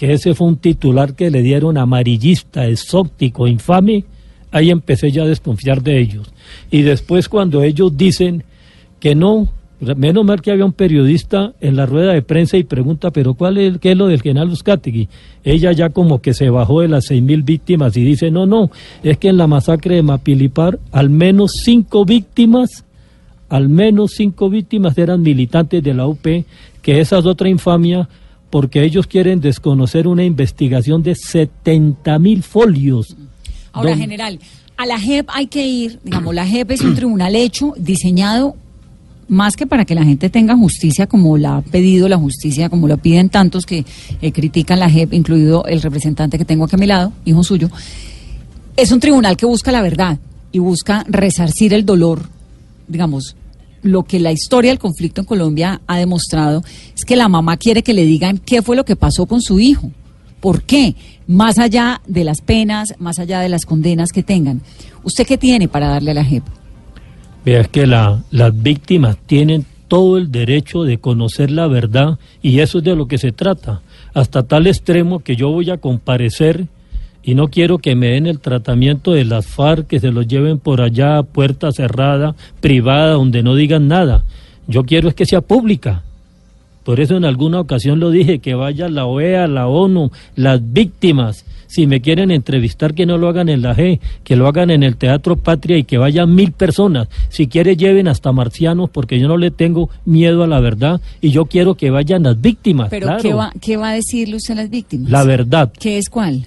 que ese fue un titular que le dieron amarillista, exótico, infame, ahí empecé ya a desconfiar de ellos. Y después cuando ellos dicen que no, menos mal que había un periodista en la rueda de prensa y pregunta, pero ¿cuál es, qué es lo del general Uzcategui? Ella ya como que se bajó de las seis mil víctimas y dice, no, no, es que en la masacre de Mapilipar al menos cinco víctimas, al menos cinco víctimas eran militantes de la UP, que esa es otra infamia porque ellos quieren desconocer una investigación de 70 mil folios. Ahora, Don- general, a la JEP hay que ir, digamos, la JEP es un (clears throat) tribunal hecho, diseñado más que para que la gente tenga justicia como la ha pedido la justicia, como lo piden tantos que eh, critican la JEP, incluido el representante que tengo aquí a mi lado, hijo suyo. Es un tribunal que busca la verdad y busca resarcir el dolor, digamos, lo que la historia del conflicto en Colombia ha demostrado es que la mamá quiere que le digan qué fue lo que pasó con su hijo. ¿Por qué? Más allá de las penas, más allá de las condenas que tengan. ¿Usted qué tiene para darle a la JEP? Vea, es que la- las víctimas tienen todo el derecho de conocer la verdad y eso es de lo que se trata. Hasta tal extremo que yo voy a comparecer y no quiero que me den el tratamiento de las FARC, que se los lleven por allá a puerta cerrada, privada, donde no digan nada. Yo quiero es que sea pública. Por eso en alguna ocasión lo dije, que vaya la OEA, la ONU, las víctimas. Si me quieren entrevistar, que no lo hagan en la G, que lo hagan en el Teatro Patria y que vayan mil personas. Si quiere, lleven hasta marcianos, porque yo no le tengo miedo a la verdad y yo quiero que vayan las víctimas. Pero claro. ¿qué, va, ¿qué va a decirle usted a las víctimas? La verdad. ¿Qué es cuál?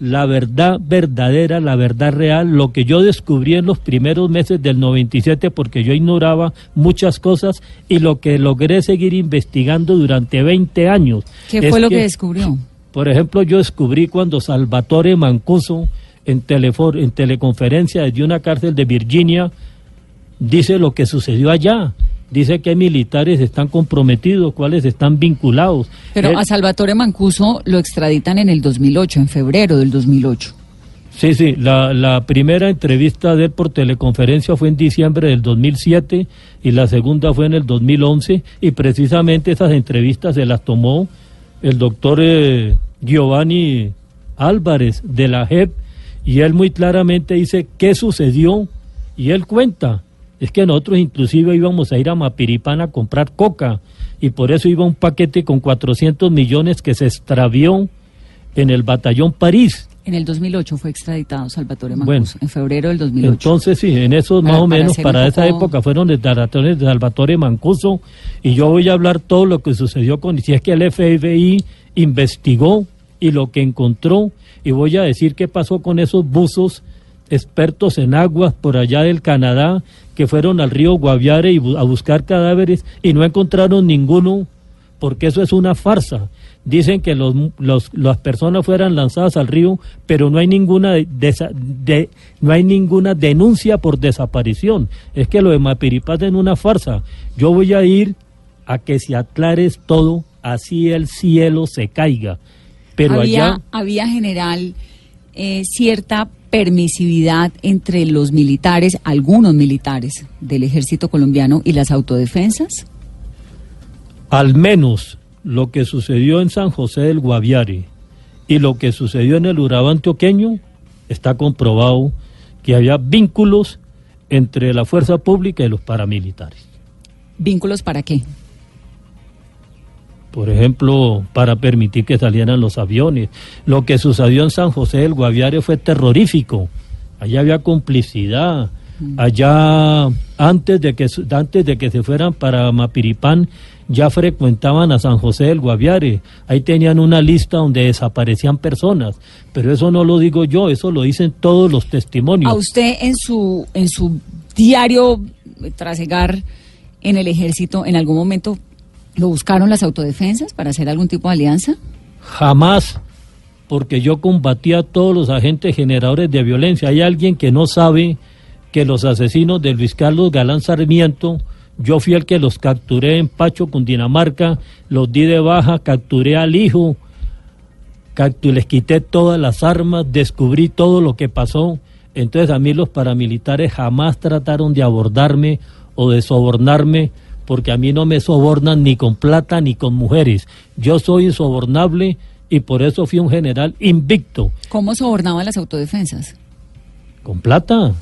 La verdad verdadera, la verdad real, lo que yo descubrí en los primeros meses del 97 porque yo ignoraba muchas cosas y lo que logré seguir investigando durante 20 años. ¿Qué fue lo que descubrió? Por ejemplo, yo descubrí cuando Salvatore Mancuso en, telefor en teleconferencia desde una cárcel de Virginia dice lo que sucedió allá. Dice que militares están comprometidos, cuáles están vinculados. Pero Él- a Salvatore Mancuso lo extraditan en el 2008, en febrero del 2008. Sí, sí, la, la primera entrevista de él por teleconferencia fue en diciembre del 2007 y la segunda fue en el 2011 y precisamente esas entrevistas se las tomó el doctor eh, Giovanni Álvarez de la JEP y él muy claramente dice qué sucedió y él cuenta, es que nosotros inclusive íbamos a ir a Mapiripán a comprar coca y por eso iba un paquete con 400 millones que se extravió en el batallón París. En el 2008 fue extraditado Salvatore Mancuso, Bueno. en febrero del 2008. Entonces, sí, en Para- más o para menos, hacer para un esa poco- época fueron declaratorios de Salvatore Mancuso y yo voy a hablar todo lo que sucedió con, si es que el FBI investigó y lo que encontró y voy a decir qué pasó con esos buzos expertos en aguas por allá del Canadá que fueron al río Guaviare y bu- a buscar cadáveres y no encontraron ninguno porque eso es una farsa. Dicen que los, los- las personas fueran lanzadas al río, pero no hay ninguna de- no hay ninguna denuncia por desaparición. Es que lo de Mapiripaz es una farsa. Yo voy a ir a que se aclare todo, así el cielo se caiga. Pero había, allá había general eh, cierta permisividad entre los militares, algunos militares del ejército colombiano y las autodefensas. al menos lo que sucedió en San José del Guaviare y lo que sucedió en el Urabá antioqueño, está comprobado que había vínculos entre la fuerza pública y los paramilitares. ¿Vínculos para qué? Por ejemplo, para permitir que salieran los aviones. Lo que sucedió en San José del Guaviare fue terrorífico. Allá había complicidad. Allá, antes de que, antes de que se fueran para Mapiripán, ya frecuentaban a San José del Guaviare. Ahí tenían una lista donde desaparecían personas. Pero eso no lo digo yo, eso lo dicen todos los testimonios. A usted en su en su diario eh, trasegar en el ejército, en algún momento lo buscaron las autodefensas para hacer algún tipo de alianza. Jamás, porque yo combatía a todos los agentes generadores de violencia. Hay alguien que no sabe que los asesinos de Luis Carlos Galán Sarmiento, yo fui el que los capturé en Pacho, Cundinamarca, los di de baja, capturé al hijo, les quité todas las armas, descubrí todo lo que pasó. Entonces a mí los paramilitares jamás trataron de abordarme o de sobornarme, porque a mí no me sobornan ni con plata ni con mujeres. Yo soy insobornable y por eso fui un general invicto. ¿Cómo sobornaban las autodefensas? Con plata,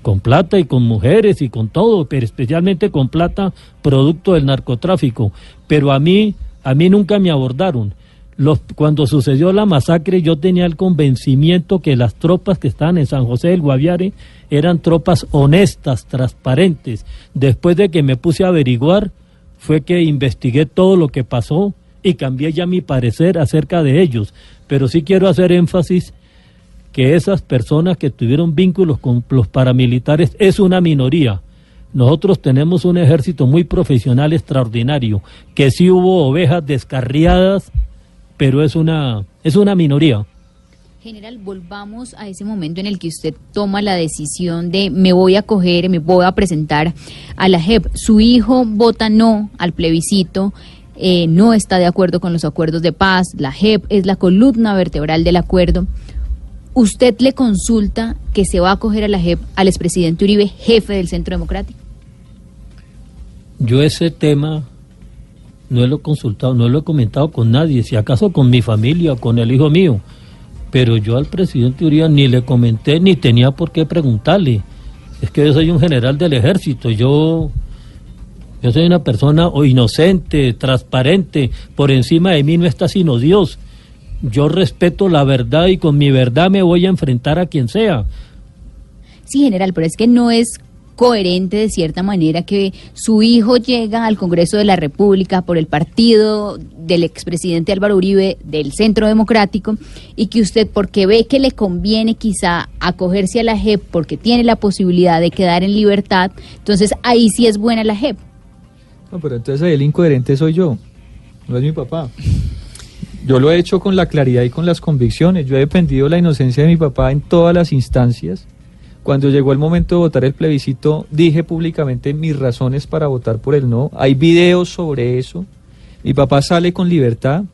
con plata y con mujeres y con todo, pero especialmente con plata producto del narcotráfico. Pero a mí, a mí nunca me abordaron. Los, cuando sucedió la masacre yo tenía el convencimiento que las tropas que estaban en San José del Guaviare eran tropas honestas, transparentes. Después de que me puse a averiguar, fue que investigué todo lo que pasó y cambié ya mi parecer acerca de ellos. Pero sí quiero hacer énfasis que esas personas que tuvieron vínculos con los paramilitares es una minoría. Nosotros tenemos un ejército muy profesional, extraordinario, que sí hubo ovejas descarriadas, pero es una, es una minoría. General, volvamos a ese momento en el que usted toma la decisión de me voy a coger, me voy a presentar a la JEP. Su hijo vota no al plebiscito, eh, no está de acuerdo con los acuerdos de paz, la JEP es la columna vertebral del acuerdo. ¿Usted le consulta que se va a acoger a la JEP al expresidente Uribe, jefe del Centro Democrático? Yo ese tema no lo he consultado, no lo he comentado con nadie, si acaso con mi familia o con el hijo mío. Pero yo al presidente Uribe ni le comenté ni tenía por qué preguntarle. Es que yo soy un general del ejército, yo, yo soy una persona inocente, transparente, por encima de mí no está sino Dios. Yo respeto la verdad y con mi verdad me voy a enfrentar a quien sea. Sí, general, pero es que no es coherente de cierta manera que su hijo llega al Congreso de la República por el partido del expresidente Álvaro Uribe del Centro Democrático y que usted porque ve que le conviene quizá acogerse a la JEP porque tiene la posibilidad de quedar en libertad, entonces ahí sí es buena la JEP. No, pero entonces el incoherente soy yo, no es mi papá. Yo lo he hecho con la claridad y con las convicciones. Yo he defendido la inocencia de mi papá en todas las instancias. Cuando llegó el momento de votar el plebiscito, dije públicamente mis razones para votar por el no. Hay videos sobre eso. Mi papá sale con libertad.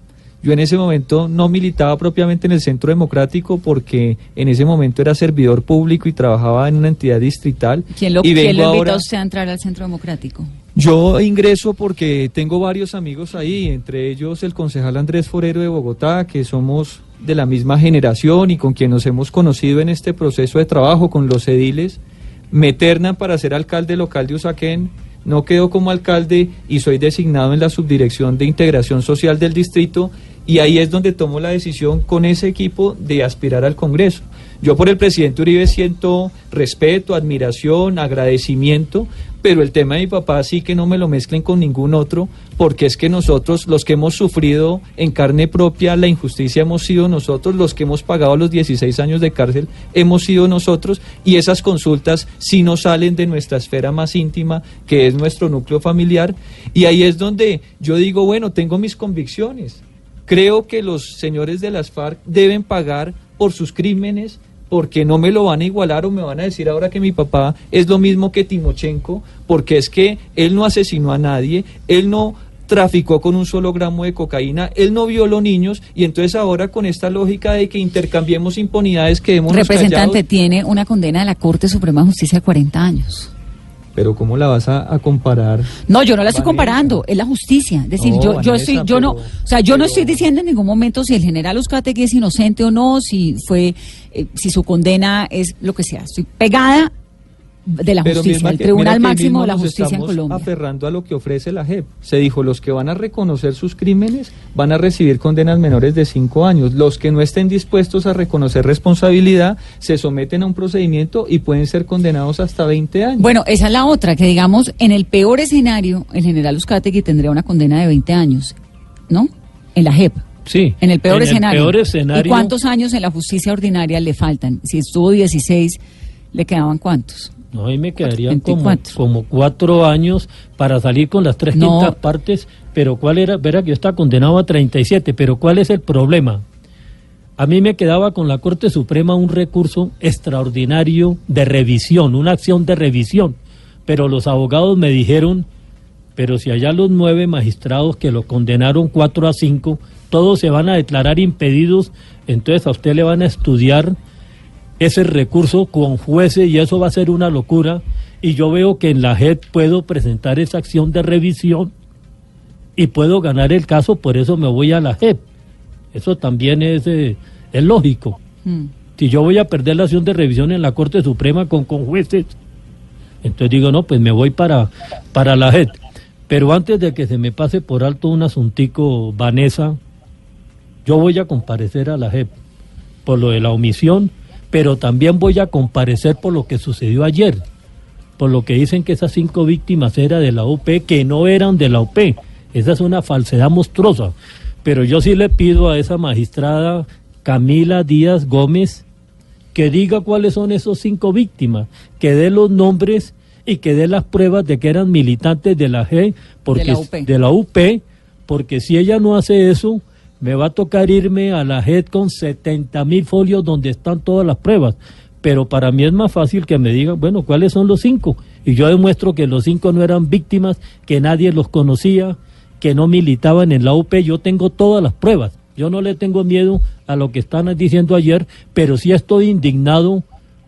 Yo en ese momento no militaba propiamente en el Centro Democrático porque en ese momento era servidor público y trabajaba en una entidad distrital. ¿Quién lo, y quién lo a usted a entrar al Centro Democrático? yo ingreso porque tengo varios amigos ahí, entre ellos el concejal Andrés Forero de Bogotá, que somos de la misma generación y con quien nos hemos conocido en este proceso de trabajo con los ediles. Me ternan para ser alcalde local de Usaquén, no quedo como alcalde y soy designado en la subdirección de integración social del distrito y ahí es donde tomo la decisión con ese equipo de aspirar al Congreso. Yo por el presidente Uribe siento respeto, admiración, agradecimiento, pero el tema de mi papá sí que no me lo mezclen con ningún otro, porque es que nosotros, los que hemos sufrido en carne propia la injusticia, hemos sido nosotros, los que hemos pagado los 16 años de cárcel, hemos sido nosotros, y esas consultas sí no salen de nuestra esfera más íntima, que es nuestro núcleo familiar, y ahí es donde yo digo, bueno, tengo mis convicciones. Creo que los señores de las FARC deben pagar por sus crímenes, porque no me lo van a igualar o me van a decir ahora que mi papá es lo mismo que Timochenko, porque es que él no asesinó a nadie, él no traficó con un solo gramo de cocaína, él no violó niños y entonces ahora con esta lógica de que intercambiemos impunidades que hemos Representante tiene una condena de la Corte Suprema de Justicia de 40 años. Pero ¿cómo la vas a, comparar? No, yo no la estoy comparando, es la justicia. Es decir, yo, yo estoy, yo no, o sea, yo no estoy diciendo en ningún momento si el general Uzcategui es inocente o no, si fue, eh, si su condena es lo que sea. Estoy pegada de la justicia, el Tribunal Máximo de la Justicia en Colombia. aferrando a lo que ofrece la JEP. Se dijo, los que van a reconocer sus crímenes van a recibir condenas menores de cinco años. Los que no estén dispuestos a reconocer responsabilidad se someten a un procedimiento y pueden ser condenados hasta 20 años. Bueno, esa es la otra, que digamos, en el peor escenario, el general Uzcategui tendría una condena de 20 años, ¿no? En la JEP. Sí. En el peor, escenario. ¿Y cuántos años en la justicia ordinaria le faltan? Si estuvo 16, ¿le quedaban cuántos? No, ahí me quedarían como, como, cuatro años para salir con las tres quintas partes, pero ¿cuál era? Verá que yo estaba condenado a 37, pero ¿cuál es el problema? A mí me quedaba con la Corte Suprema un recurso extraordinario de revisión, una acción de revisión, pero los abogados me dijeron, pero si allá los nueve magistrados que lo condenaron cuatro a cinco, todos se van a declarar impedidos, entonces a usted le van a estudiar ese recurso con jueces y eso va a ser una locura. Y yo veo que en la JEP puedo presentar esa acción de revisión y puedo ganar el caso, por eso me voy a la JEP. Eso también es, eh, es lógico. Hmm. Si yo voy a perder la acción de revisión en la Corte Suprema con, con jueces, entonces digo, no, pues me voy para, para la JEP. Pero antes de que se me pase por alto un asuntico, Vanessa, yo voy a comparecer a la JEP por lo de la omisión pero también voy a comparecer por lo que sucedió ayer, por lo que dicen que esas cinco víctimas eran de la UP, que no eran de la UP. Esa es una falsedad monstruosa. Pero yo sí le pido a esa magistrada Camila Díaz Gómez que diga cuáles son esos cinco víctimas, que dé los nombres y que dé las pruebas de que eran militantes de la G, porque de la UP porque si ella no hace eso, me va a tocar irme a la JED con 70 mil folios donde están todas las pruebas. Pero para mí es más fácil que me digan, bueno, ¿cuáles son los cinco? Y yo demuestro que los cinco no eran víctimas, que nadie los conocía, que no militaban en la UP. Yo tengo todas las pruebas. Yo no le tengo miedo a lo que están diciendo ayer, pero sí estoy indignado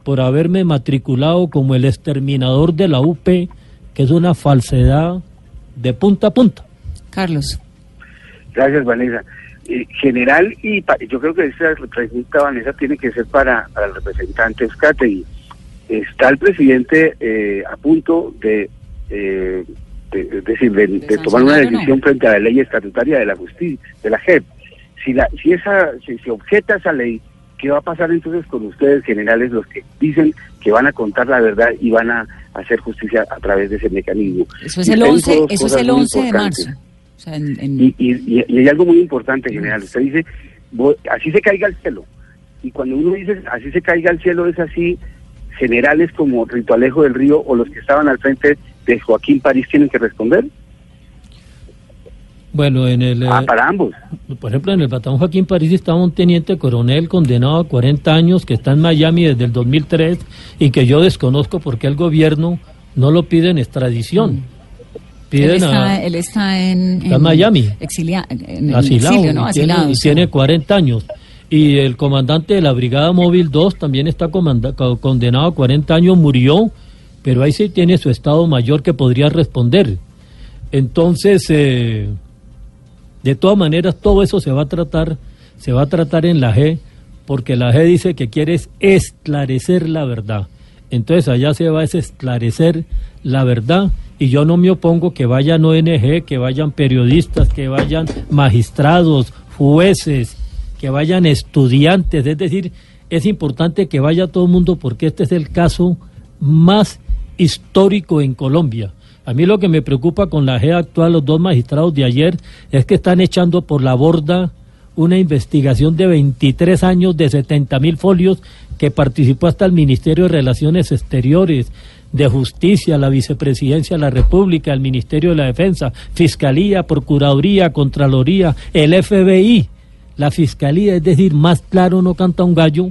por haberme matriculado como el exterminador de la UP, que es una falsedad de punta a punta. Carlos. Gracias, Vanessa. Eh, general y yo creo que esta pregunta Vanessa tiene que ser para, el representante. Está el presidente eh, a punto de, eh, decir, de, tomar una decisión frente a la ley estatutaria de la justicia, de la JEP. Si la, si esa, si se objeta esa ley, ¿qué va a pasar entonces con ustedes, generales, los que dicen que van a contar la verdad y van a hacer justicia a través de ese mecanismo? Eso es el 11, eso es el 11 de marzo. Y, hay algo muy importante, general. Usted dice, así se caiga el cielo. Y cuando uno dice, así se caiga el cielo, es así, generales como Rito Alejo del Río o los que estaban al frente de Joaquín París tienen que responder. Bueno, en el... Ah, para ambos. Por ejemplo, en el batallón Joaquín París estaba un teniente coronel condenado a 40 años que está en Miami desde el 2003 y que yo desconozco porque el gobierno no lo pide en extradición. Mm él, está, en, Miami. Exilia, en, Asilado, y, tiene, 40 años. Y el comandante de la Brigada Móvil 2 también está condenado a 40 años, murió, pero ahí sí tiene su estado mayor que podría responder. Entonces, eh, de todas maneras, todo eso se va a tratar, se va a tratar en la G, porque la G dice que quiere esclarecer la verdad. Entonces allá se va a esclarecer la verdad Y yo no me opongo que vayan ONG, que vayan periodistas, que vayan magistrados, jueces, que vayan estudiantes. Es decir, es importante que vaya todo el mundo porque este es el caso más histórico en Colombia. A mí lo que me preocupa con la G actual, los dos magistrados de ayer, es que están echando por la borda una investigación de 23 años de 70 mil folios que participó hasta el Ministerio de Relaciones Exteriores, de Justicia, la Vicepresidencia de la República, el Ministerio de la Defensa, Fiscalía, Procuraduría, Contraloría, el FBI, la Fiscalía, es decir, más claro no canta un gallo,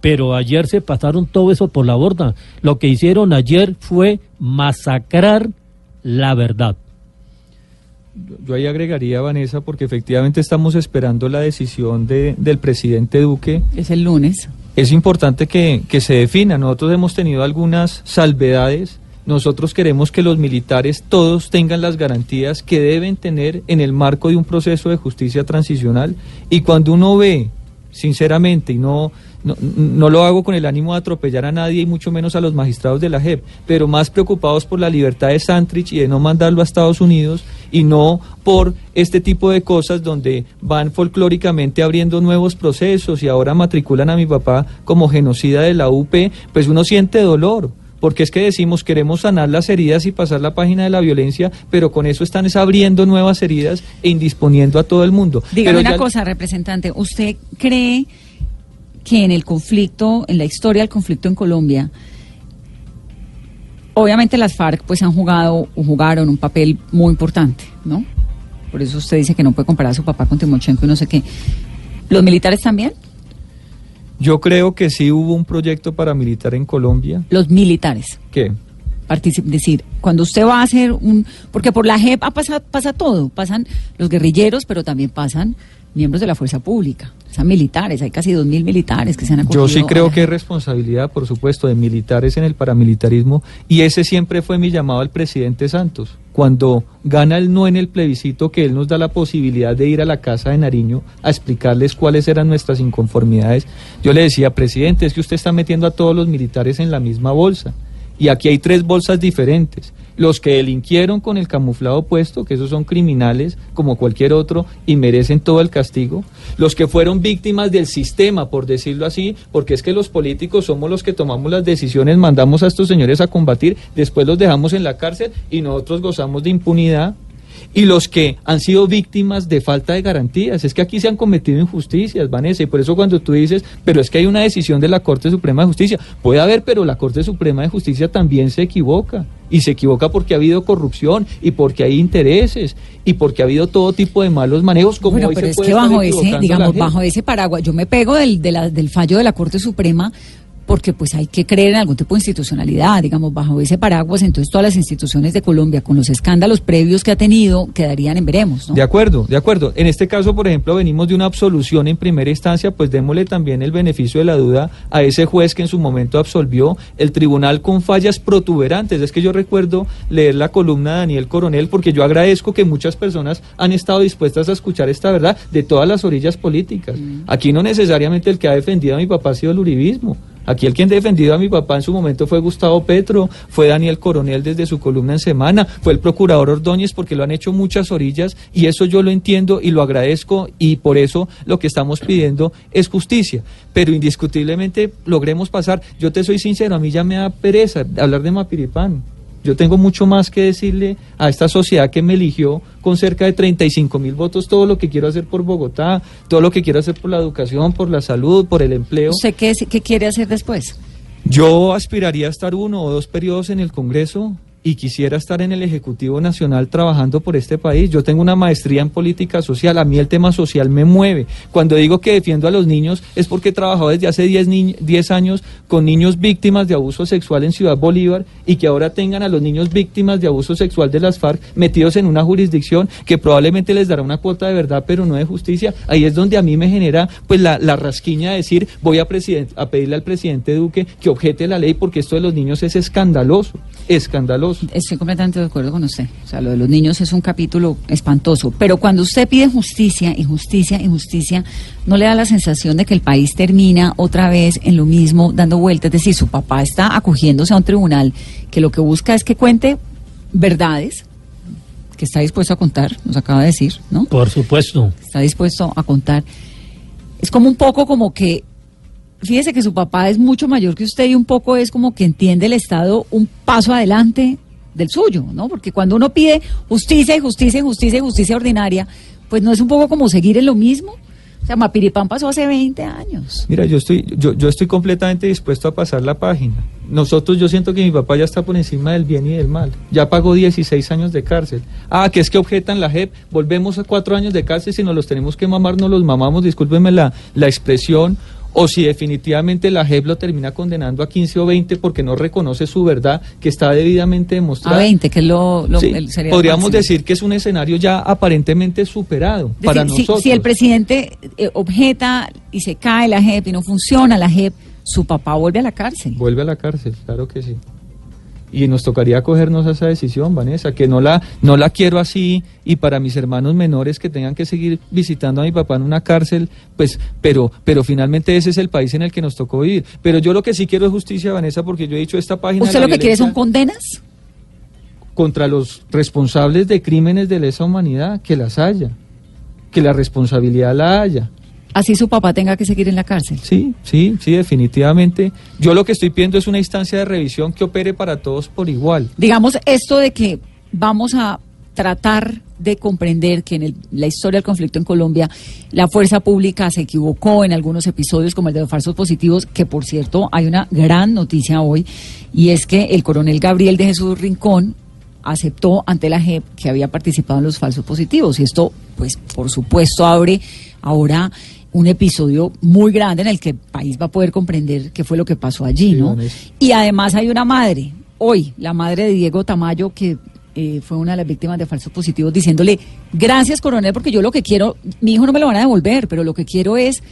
pero ayer se pasaron todo eso por la borda. Lo que hicieron ayer fue masacrar la verdad. Yo ahí agregaría, Vanessa, porque efectivamente estamos esperando la decisión de, del presidente Duque. Es el lunes. Es importante que, que se defina. Nosotros hemos tenido algunas salvedades. Nosotros queremos que los militares todos tengan las garantías que deben tener en el marco de un proceso de justicia transicional. Y cuando uno ve, sinceramente, y no no, no, lo hago con el ánimo de atropellar a nadie y mucho menos a los magistrados de la JEP, pero más preocupados por la libertad de Santrich y de no mandarlo a Estados Unidos y no por este tipo de cosas donde van folclóricamente abriendo nuevos procesos y ahora matriculan a mi papá como genocida de la UP, pues uno siente dolor porque es que decimos queremos sanar las heridas y pasar la página de la violencia, pero con eso están abriendo nuevas heridas e indisponiendo a todo el mundo. Dígame una cosa, representante, ¿usted cree que en el conflicto, en la historia del conflicto en Colombia, obviamente las FARC pues han jugado o jugaron un papel muy importante, ¿no? Por eso usted dice que no puede comparar a su papá con Timochenko y no sé qué. ¿Los militares también? Yo creo que sí hubo un proyecto paramilitar en Colombia. Los militares. ¿Qué? Es decir, cuando usted va a hacer un... Porque por la JEP pasa, pasa todo. Pasan los guerrilleros, pero también pasan miembros de la fuerza pública, son militares, hay casi dos mil militares que se han acogido. Yo sí creo que es responsabilidad, por supuesto, de militares en el paramilitarismo y ese siempre fue mi llamado al presidente Santos. Cuando gana el no en el plebiscito, que él nos da la posibilidad de ir a la casa de Nariño a explicarles cuáles eran nuestras inconformidades, yo le decía, presidente, es que usted está metiendo a todos los militares en la misma bolsa. Y aquí hay tres bolsas diferentes. Los que delinquieron con el camuflado puesto, que esos son criminales como cualquier otro y merecen todo el castigo, los que fueron víctimas del sistema, por decirlo así, porque es que los políticos somos los que tomamos las decisiones, mandamos a estos señores a combatir, después los dejamos en la cárcel y nosotros gozamos de impunidad y los que han sido víctimas de falta de garantías. Es que aquí se han cometido injusticias, Vanessa, y por eso cuando tú dices, pero es que hay una decisión de la Corte Suprema de Justicia, puede haber, pero la Corte Suprema de Justicia también se equivoca. Y se equivoca porque ha habido corrupción y porque hay intereses y porque ha habido todo tipo de malos manejos. Como bueno, pero es que bajo ese, digamos, bajo ese paraguas, yo me pego del, del fallo de la Corte Suprema porque pues hay que creer en algún tipo de institucionalidad, digamos, bajo ese paraguas, entonces todas las instituciones de Colombia, con los escándalos previos que ha tenido, quedarían en veremos, ¿no? De acuerdo, de acuerdo. En este caso, por ejemplo, venimos de una absolución en primera instancia, pues démosle también el beneficio de la duda a ese juez que en su momento absolvió el tribunal con fallas protuberantes. Es que yo recuerdo leer la columna de Daniel Coronel, porque yo agradezco que muchas personas han estado dispuestas a escuchar esta verdad de todas las orillas políticas. Mm. Aquí no necesariamente el que ha defendido a mi papá ha sido el uribismo. Aquí el quien defendido a mi papá en su momento fue Gustavo Petro, fue Daniel Coronel desde su columna en semana, fue el procurador Ordóñez porque lo han hecho muchas orillas y eso yo lo entiendo y lo agradezco y por eso lo que estamos pidiendo es justicia. Pero indiscutiblemente logremos pasar. Yo te soy sincero, a mí ya me da pereza hablar de Mapiripán. Yo tengo mucho más que decirle a esta sociedad que me eligió con cerca de 35 mil votos todo lo que quiero hacer por Bogotá, todo lo que quiero hacer por la educación, por la salud, por el empleo. ¿Usted qué, qué quiere hacer después? Yo aspiraría a estar uno o dos periodos en el Congreso y quisiera estar en el Ejecutivo Nacional trabajando por este país. Yo tengo una maestría en política social, a mí el tema social me mueve. Cuando digo que defiendo a los niños es porque he trabajado desde hace 10, años con niños víctimas de abuso sexual en Ciudad Bolívar y que ahora tengan a los niños víctimas de abuso sexual de las FARC metidos en una jurisdicción que probablemente les dará una cuota de verdad pero no de justicia. Ahí es donde a mí me genera pues la, la rasquiña de decir voy a, a pedirle al presidente Duque que objete la ley porque esto de los niños es escandaloso, escandaloso. Estoy completamente de acuerdo con usted. O sea, lo de los niños es un capítulo espantoso. Pero cuando usted pide justicia, injusticia, injusticia, ¿no le da la sensación de que el país termina otra vez en lo mismo, dando vueltas? Es decir, su papá está acogiéndose a un tribunal que lo que busca es que cuente verdades que está dispuesto a contar, nos acaba de decir, ¿no? Por supuesto. Está dispuesto a contar. Es como un poco como que, fíjese que su papá es mucho mayor que usted y un poco es como que entiende el Estado un paso adelante del suyo, ¿no? Porque cuando uno pide justicia y justicia y justicia y justicia ordinaria, pues no es un poco como seguir en lo mismo. O sea, Mapiripán pasó hace 20 años. Mira, yo estoy, yo, yo estoy completamente dispuesto a pasar la página. Nosotros, yo siento que mi papá ya está por encima del bien y del mal. Ya pagó 16 años de cárcel. Ah, que es que objetan la JEP. Volvemos a cuatro años de cárcel. Si nos los tenemos que mamar, nos los mamamos. Discúlpenme la, la expresión. O si definitivamente la JEP lo termina condenando a 15 o 20 porque no reconoce su verdad, que está debidamente demostrada. A 20, que es lo, lo Sí, sería podríamos decir que es un escenario ya aparentemente superado para si- nosotros. Si, el presidente eh, objeta y se cae la JEP y no funciona la JEP, su papá vuelve a la cárcel. Vuelve a la cárcel, claro que sí. Y nos tocaría acogernos a esa decisión, Vanessa, que no la, no la quiero así y para mis hermanos menores que tengan que seguir visitando a mi papá en una cárcel, pues, pero, pero finalmente ese es el país en el que nos tocó vivir. Pero yo lo que sí quiero es justicia, Vanessa, porque yo he dicho esta página. ¿Usted lo que quiere son condenas? contra los responsables de crímenes de lesa humanidad, que las haya, que la responsabilidad la haya. Así su papá tenga que seguir en la cárcel. Sí, sí, sí, definitivamente. Yo lo que estoy pidiendo es una instancia de revisión que opere para todos por igual. Digamos esto de que vamos a tratar de comprender que en el- la historia del conflicto en Colombia la fuerza pública se equivocó en algunos episodios como el de los falsos positivos, que por cierto hay una gran noticia hoy y es que el coronel Gabriel de Jesús Rincón aceptó ante la JEP que había participado en los falsos positivos y esto pues por supuesto abre ahora un episodio muy grande en el que el país va a poder comprender qué fue lo que pasó allí, ¿no? Y además hay una madre, hoy, la madre de Diego Tamayo, que eh, fue una de las víctimas de falsos positivos, diciéndole, gracias coronel, porque yo lo que quiero, mi hijo no me lo van a devolver, pero lo que quiero es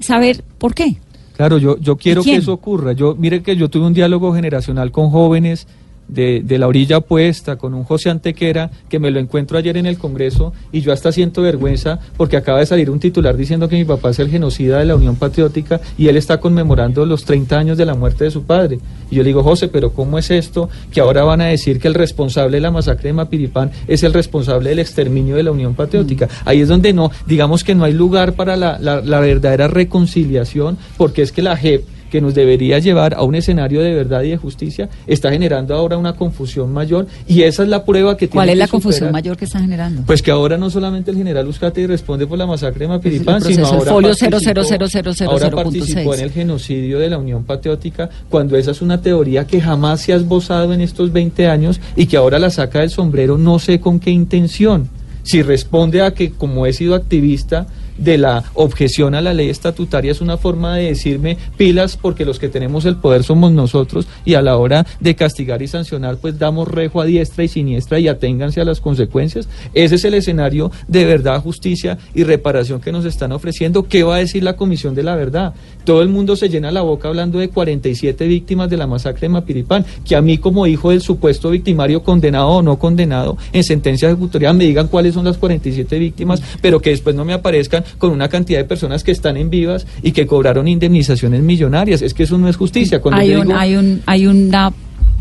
saber por qué. Claro, yo, yo quiero que eso ocurra. Yo, mire que yo tuve un diálogo generacional con jóvenes de, de la orilla opuesta, con un José Antequera, que me lo encuentro ayer en el Congreso y yo hasta siento vergüenza porque acaba de salir un titular diciendo que mi papá es el genocida de la Unión Patriótica y él está conmemorando los 30 años de la muerte de su padre. Y yo le digo, José, pero ¿cómo es esto que ahora van a decir que el responsable de la masacre de Mapiripán es el responsable del exterminio de la Unión Patriótica? Ahí es donde no, digamos que no hay lugar para la, la- la verdadera reconciliación, porque es que la JEP que nos debería llevar a un escenario de verdad y de justicia, está generando ahora una confusión mayor y esa es la prueba que ¿Cuál tiene es que la confusión superar. mayor que está generando? Pues que ahora no solamente el general Uzcategui responde por la masacre de Mapiripán, El proceso, sino el ahora folio participó- ahora 00000.6. participó en el genocidio de la Unión Patriótica, cuando esa es una teoría que jamás se ha esbozado en estos 20 años y que ahora la saca del sombrero no sé con qué intención. Si responde a que como he sido activista de la objeción a la ley estatutaria es una forma de decirme pilas porque los que tenemos el poder somos nosotros y a la hora de castigar y sancionar pues damos rejo a diestra y siniestra y aténganse a las consecuencias. Ese es el escenario de verdad, justicia y reparación que nos están ofreciendo. ¿Qué va a decir la Comisión de la Verdad? Todo el mundo se llena la boca hablando de 47 víctimas de la masacre de Mapiripán, que a mí como hijo del supuesto victimario condenado o no condenado en sentencia ejecutoria me digan cuáles son las 47 víctimas, pero que después no me aparezcan con una cantidad de personas que están en vivas y que cobraron indemnizaciones millonarias. Es que eso no es justicia. Cuando Hay, un, digo- hay, un, hay una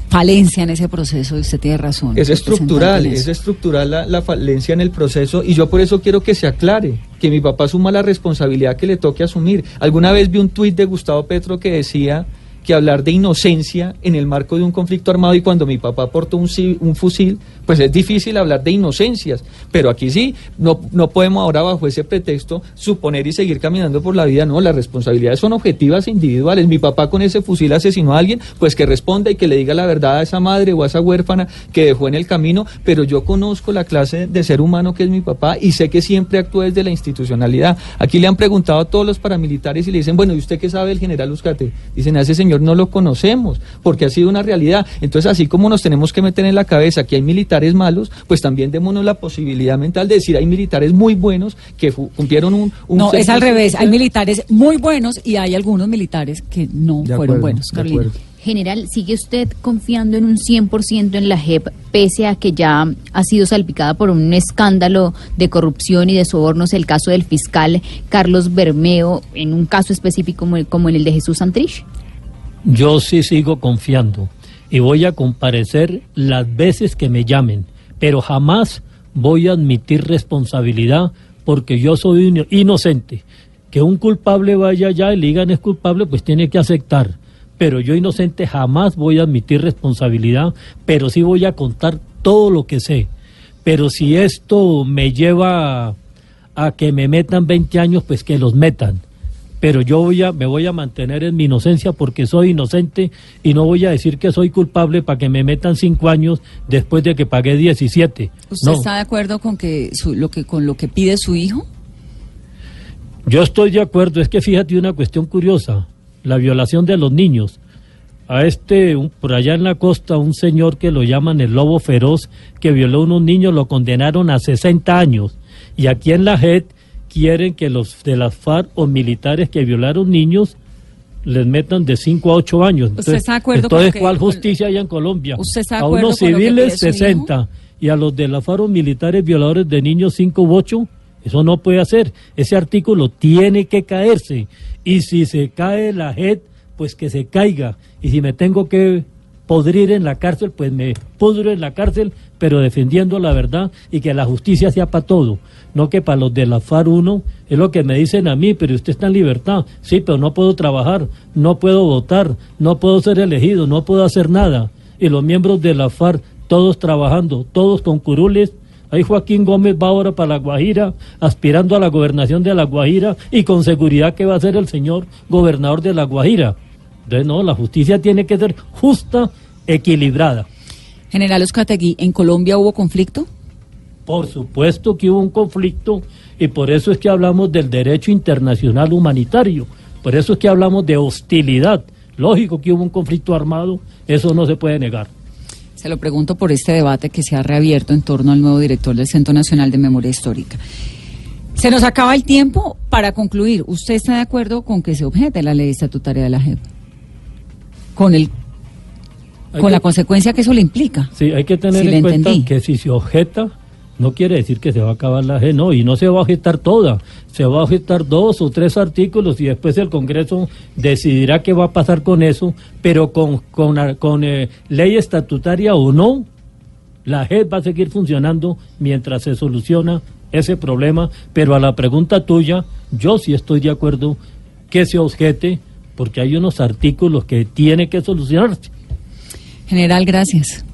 falencia en ese proceso y usted tiene razón. Es estructural, es estructural la, la falencia en el proceso y yo por eso quiero que se aclare, que mi papá asuma la responsabilidad que le toque asumir. Alguna vez vi un tuit de Gustavo Petro que decía que hablar de inocencia en el marco de un conflicto armado y cuando mi papá portó un, fusil, pues es difícil hablar de inocencias. Pero aquí sí, no, no podemos ahora bajo ese pretexto suponer y seguir caminando por la vida. No, las responsabilidades son objetivas e individuales. Mi papá con ese fusil asesinó a alguien, pues que responda y que le diga la verdad a esa madre o a esa huérfana que dejó en el camino. Pero yo conozco la clase de ser humano que es mi papá y sé que siempre actúa desde la institucionalidad. Aquí le han preguntado a todos los paramilitares y le dicen, bueno, ¿y usted qué sabe del general Uzcate? Dicen, a ese señor no lo conocemos, porque ha sido una realidad. Entonces, así como nos tenemos que meter en la cabeza que hay militares malos, pues también démonos la posibilidad mental de decir, hay militares muy buenos que cumplieron un... un No, es al revés. Hay social". militares muy buenos y hay algunos militares que no De fueron acuerdo, buenos, Carolina. General, ¿sigue usted confiando en un 100% en la JEP, pese a que ya ha sido salpicada por un escándalo de corrupción y de sobornos, el caso del fiscal Carlos Bermeo, en un caso específico como, como en el de Jesús Santrich? Yo sí sigo confiando. y voy a comparecer las veces que me llamen, pero jamás voy a admitir responsabilidad porque yo soy ino- inocente. Que un culpable vaya allá y le digan es culpable, pues tiene que aceptar. Pero yo inocente jamás voy a admitir responsabilidad, pero sí voy a contar todo lo que sé. Pero si esto me lleva a que me metan 20 años, pues que los metan. Pero yo voy a, me voy a mantener en mi inocencia porque soy inocente y no voy a decir que soy culpable para que me metan 5 años después de que pagué 17. ¿Usted No. está de acuerdo con que su- lo que con lo que pide su hijo? Yo estoy de acuerdo, es que fíjate una cuestión curiosa, la violación de los niños. A este, un- por allá en la costa, un señor que lo llaman el lobo feroz, que violó a unos niños, lo condenaron a 60 años. Y aquí en la JED quieren que los de las FARC o militares que violaron niños les metan de 5 a 8 años. ¿Usted está de acuerdo entonces que- ¿cuál justicia hay en Colombia? ¿Usted a unos civiles pide su hijo? 60 y a los de la FARC o militares violadores de niños 5 u 8, eso no puede hacer. Ese artículo tiene que caerse. Y si se cae la JED, pues que se caiga. Y si me tengo que podrir en la cárcel, pues me pudro en la cárcel, pero defendiendo la verdad y que la justicia sea para todo. No que para los de la FARC uno, es lo que me dicen a mí, pero usted está en libertad. Sí, pero no puedo trabajar, no puedo votar, no puedo ser elegido, no puedo hacer nada. Y los miembros de la FARC, todos trabajando, todos con curules. Ahí Joaquín Gómez va ahora para La Guajira, aspirando a la gobernación de La Guajira y con seguridad que va a ser el señor gobernador de La Guajira. Entonces, no, la justicia tiene que ser justa, equilibrada. General Oscategui, ¿en Colombia hubo conflicto? Por supuesto que hubo un conflicto y por eso es que hablamos del derecho internacional humanitario, por eso es que hablamos de hostilidad. Lógico que hubo un conflicto armado, eso no se puede negar. Se lo pregunto por este debate que se ha reabierto en torno al nuevo director del Centro Nacional de Memoria Histórica. Se nos acaba el tiempo para concluir. ¿Usted está de acuerdo con que se objete la ley estatutaria de la JEP? Con el Hay con que- la consecuencia que eso le implica. Sí, hay que tener en cuenta entendí. que si se objeta, no quiere decir que se va a acabar la G, no, y no se va a objetar toda, se va a objetar dos o tres artículos y después el Congreso decidirá qué va a pasar con eso, pero con, con, con, eh, ley estatutaria o no, la JEP va a seguir funcionando mientras se soluciona ese problema, pero a la pregunta tuya, yo sí estoy de acuerdo que se objete, porque hay unos artículos que tiene que solucionarse. General, gracias.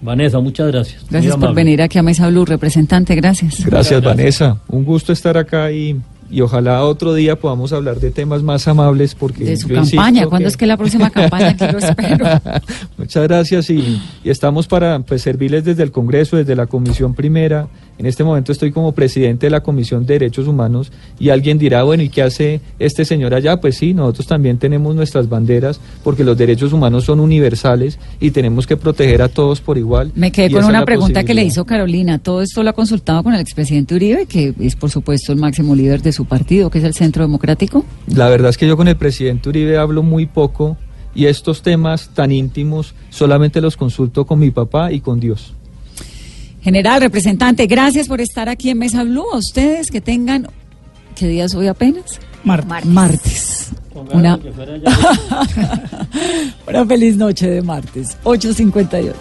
Vanessa, muchas gracias. Gracias por venir aquí a Mesa Blue, representante, gracias. Gracias, Vanessa. Un gusto estar acá y, y ojalá otro día podamos hablar de temas más amables porque De su campaña, ¿cuándo es que la próxima campaña? Aquí lo espero. (laughs) Muchas gracias y, y estamos para pues, servirles desde el Congreso, desde la Comisión Primera. En este momento estoy como presidente de la Comisión de Derechos Humanos y alguien dirá, bueno, ¿y qué hace este señor allá? Pues sí, nosotros también tenemos nuestras banderas porque los derechos humanos son universales y tenemos que proteger a todos por igual. Me quedé con una pregunta que le hizo Carolina. Todo esto lo ha consultado con el expresidente Uribe, que es por supuesto el máximo líder de su partido, que es el Centro Democrático. La verdad es que yo con el presidente Uribe hablo muy poco y estos temas tan íntimos solamente los consulto con mi papá y con Dios. General, representante, gracias por estar aquí en Mesa Blue. A ustedes que tengan, ¿qué días hoy apenas? Martes. Martes. Con Una, ganas de que fuera ya. (laughs) una feliz noche de martes, 8.58.